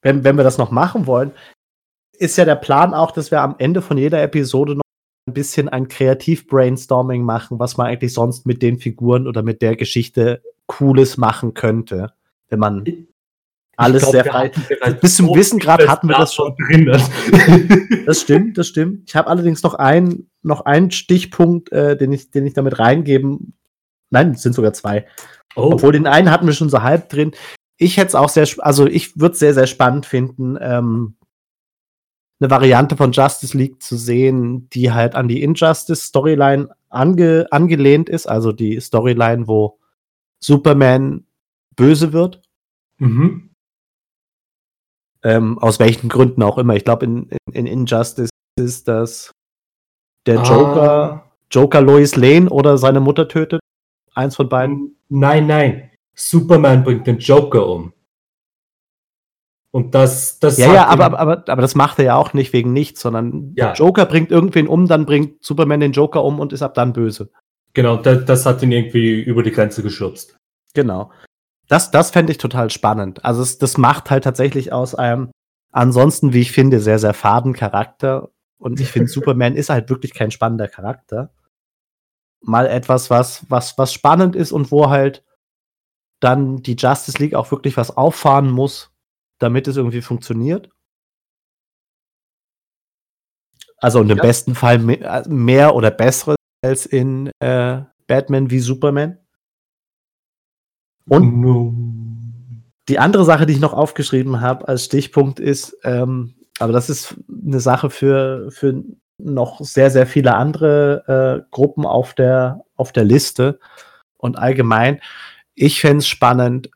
wenn, wenn wir das noch machen wollen, ist ja der Plan auch, dass wir am Ende von jeder Episode noch ein bisschen ein Kreativ-Brainstorming machen, was man eigentlich sonst mit den Figuren oder mit der Geschichte Cooles machen könnte. Wenn man alles Ich glaub, sehr frei. Bis zum so Wissengrad vieles hatten wir das schon. drin. Das stimmt, das stimmt. Ich habe allerdings noch einen, noch einen Stichpunkt, äh, den, ich, den ich damit reingeben. Nein, es sind sogar zwei. oh, Obwohl den einen hatten wir schon so halb drin. Ich hätte es auch sehr, also ich würde es sehr, sehr spannend finden, ähm, eine Variante von Justice League zu sehen, die halt an die Injustice-Storyline ange, angelehnt ist, also die Storyline, wo Superman böse wird, mhm. ähm, aus welchen Gründen auch immer. Ich glaube, in, in, in Injustice ist das der Ah. Joker, Joker Lois Lane oder seine Mutter tötet. Eins von beiden. Nein, nein. Superman bringt den Joker um. Und das, das Ja, ja, aber, aber, aber, aber das macht er ja auch nicht wegen nichts, sondern Ja. Joker bringt irgendwen um, dann bringt Superman den Joker um und ist ab dann böse. genau, das, das hat ihn irgendwie über die Grenze geschubst. Genau. Das, das fände ich total spannend. Also es, das macht halt tatsächlich aus einem ansonsten, wie ich finde, sehr, sehr faden Charakter. Und ich finde, Superman ist halt wirklich kein spannender Charakter. Mal etwas, was, was, was spannend ist und wo halt dann die Justice League auch wirklich was auffahren muss, damit es irgendwie funktioniert. Also und im Ja. besten Fall mehr, mehr oder besseres als in äh, Batman wie Superman. Und No. die andere Sache, die ich noch aufgeschrieben habe als Stichpunkt ist, ähm, aber das ist eine Sache für, für noch sehr, sehr viele andere äh, Gruppen auf der, auf der Liste. Und allgemein, ich fände es spannend,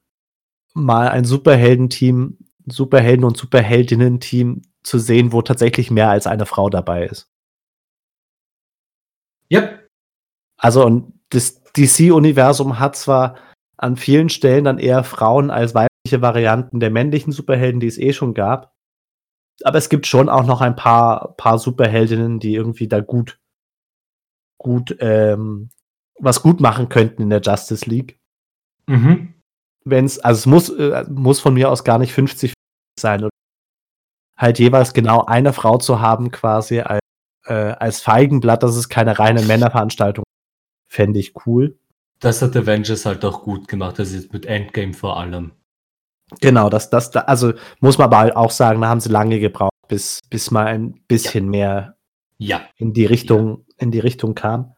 mal ein Superheldenteam, Superhelden- und Superheldinnen-Team zu sehen, wo tatsächlich mehr als eine Frau dabei ist. Yep. Also, und das DC-Universum hat zwar an vielen Stellen dann eher Frauen als weibliche Varianten der männlichen Superhelden, die es eh schon gab. Aber es gibt schon auch noch ein paar, paar Superheldinnen, die irgendwie da gut, gut, ähm, was gut machen könnten in der Justice League. Mhm. Wenn es, also es muss, äh, muss von mir aus gar nicht 50 sein. Oder halt jeweils genau eine Frau zu haben, quasi als, äh, als Feigenblatt, dass es keine reine Männerveranstaltung fände ich cool. Das hat Avengers halt auch gut gemacht, das ist mit Endgame vor allem. Genau, das, das, da, also muss man aber auch sagen, da haben sie lange gebraucht, bis, bis mal ein bisschen mehr ja. in die Richtung, ja. in die Richtung kam.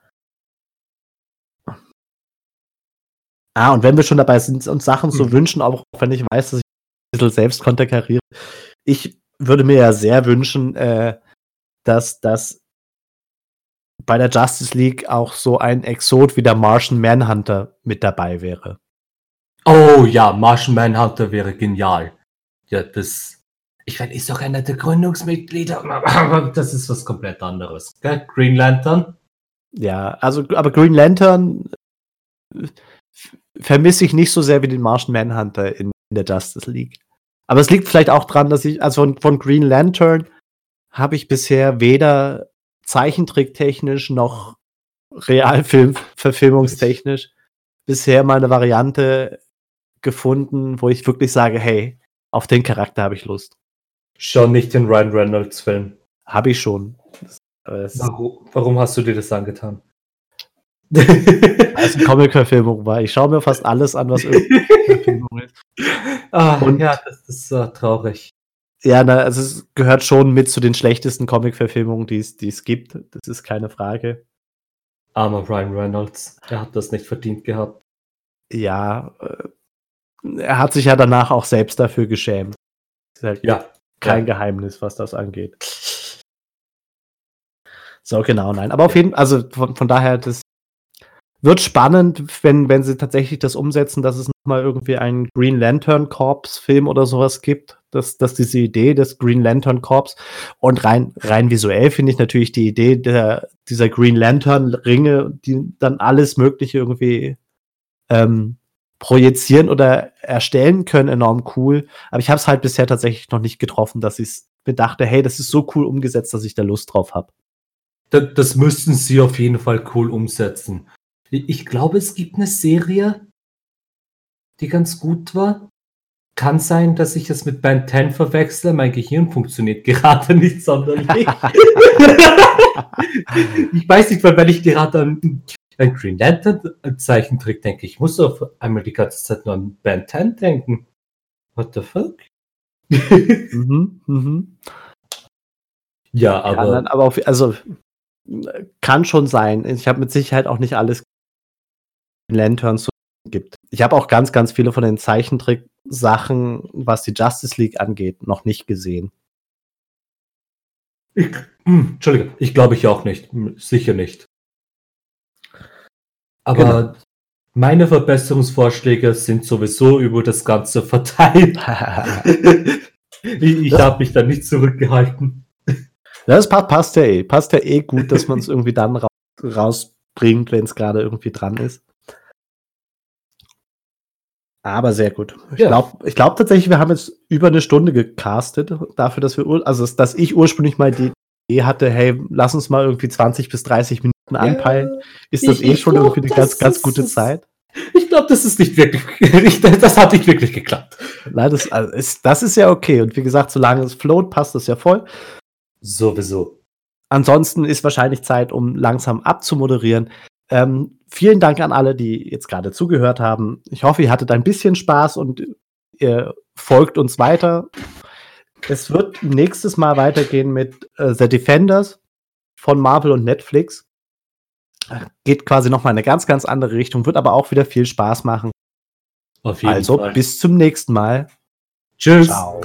Ah, und wenn wir schon dabei sind, uns Sachen zu mhm. wünschen, auch wenn ich weiß, dass ich bisschen selbst konterkariere, ich würde mir ja sehr wünschen, äh, dass, dass bei der Justice League auch so ein Exot wie der Martian Manhunter mit dabei wäre. Oh ja, Martian Manhunter wäre genial. Ja, das. Ich meine, ist doch einer der Gründungsmitglieder, aber das ist was komplett anderes. Gell? Green Lantern? Ja, also, aber Green Lantern vermisse ich nicht so sehr wie den Martian Manhunter in, in der Justice League. Aber es liegt vielleicht auch dran, dass ich, also von, von Green Lantern habe ich bisher weder zeichentricktechnisch noch Realfilm-verfilmungstechnisch bisher mal eine Variante gefunden, wo ich wirklich sage, hey, auf den Charakter habe ich Lust. Schon nicht den Ryan Reynolds Film. Habe ich schon. Warum, warum, hast du dir das angetan? Als eine Comic-Verfilmung war. Ich schaue mir fast alles an, was irgendwie Verfilmung ist. Ah, Und ja, das ist uh, traurig. Ja, na, also es gehört schon mit zu den schlechtesten Comic-Verfilmungen, die es gibt. Das ist keine Frage. Armer Ryan Reynolds, er hat das nicht verdient gehabt. Ja, äh, er hat sich ja danach auch selbst dafür geschämt. Ist halt ja. Kein ja. Geheimnis, was das angeht. So, genau, nein. Aber auf jeden Fall, also von, von daher, das wird spannend, wenn, wenn sie tatsächlich das umsetzen, dass es nochmal irgendwie einen Green Lantern Corps Film oder sowas gibt. Dass, dass diese Idee des Green Lantern Corps und rein, rein visuell finde ich natürlich die Idee der, dieser Green Lantern Ringe, die dann alles Mögliche irgendwie ähm, projizieren oder erstellen können, enorm cool. Aber ich habe es halt bisher tatsächlich noch nicht getroffen, dass ich mir dachte, hey, das ist so cool umgesetzt, dass ich da Lust drauf habe. Das, das müssten sie auf jeden Fall cool umsetzen. Ich glaube, es gibt eine Serie, die ganz gut war. Kann sein, dass ich es mit Band 10 verwechsle. Mein Gehirn funktioniert gerade nicht sonderlich. ich weiß nicht, weil wenn ich gerade an ein Green Lantern Zeichentrick denke, ich muss auf einmal die ganze Zeit nur an Band 10 denken. What the fuck? mhm, mhm. Ja, aber. Ja, aber auf, also kann schon sein. Ich habe mit Sicherheit auch nicht alles Lanterns gibt. Ich habe auch ganz, ganz viele von den Zeichentrick-Sachen, was die Justice League angeht, noch nicht gesehen. Ich, hm, Entschuldige, ich glaube ich auch nicht. Sicher nicht. Aber genau. meine Verbesserungsvorschläge sind sowieso über das Ganze verteilt. ich ich habe mich da nicht zurückgehalten. Das passt ja eh. Passt ja eh gut, dass man es irgendwie dann rausbringt, wenn es gerade irgendwie dran ist. Aber sehr gut. Ich ja. glaube glaub tatsächlich, wir haben jetzt über eine Stunde gecastet, dafür, dass wir, also dass ich ursprünglich mal die Idee hatte, hey, lass uns mal irgendwie 20 bis 30 Minuten ja. anpeilen. Ist das ich, eh schon glaub, irgendwie eine ganz, ganz gute Zeit? Ich glaube, das ist nicht wirklich, das hat nicht wirklich geklappt. Nein, das, also ist, das ist ja okay. Und wie gesagt, solange es float, passt das ja voll. Sowieso. Ansonsten ist wahrscheinlich Zeit, um langsam abzumoderieren. Ähm, vielen Dank an alle, die jetzt gerade zugehört haben. Ich hoffe, ihr hattet ein bisschen Spaß und ihr folgt uns weiter. Es wird nächstes Mal weitergehen mit äh, The Defenders von Marvel und Netflix. Geht quasi nochmal in eine ganz, ganz andere Richtung, wird aber auch wieder viel Spaß machen. also, Fall. bis zum nächsten Mal. Tschüss. Ciao.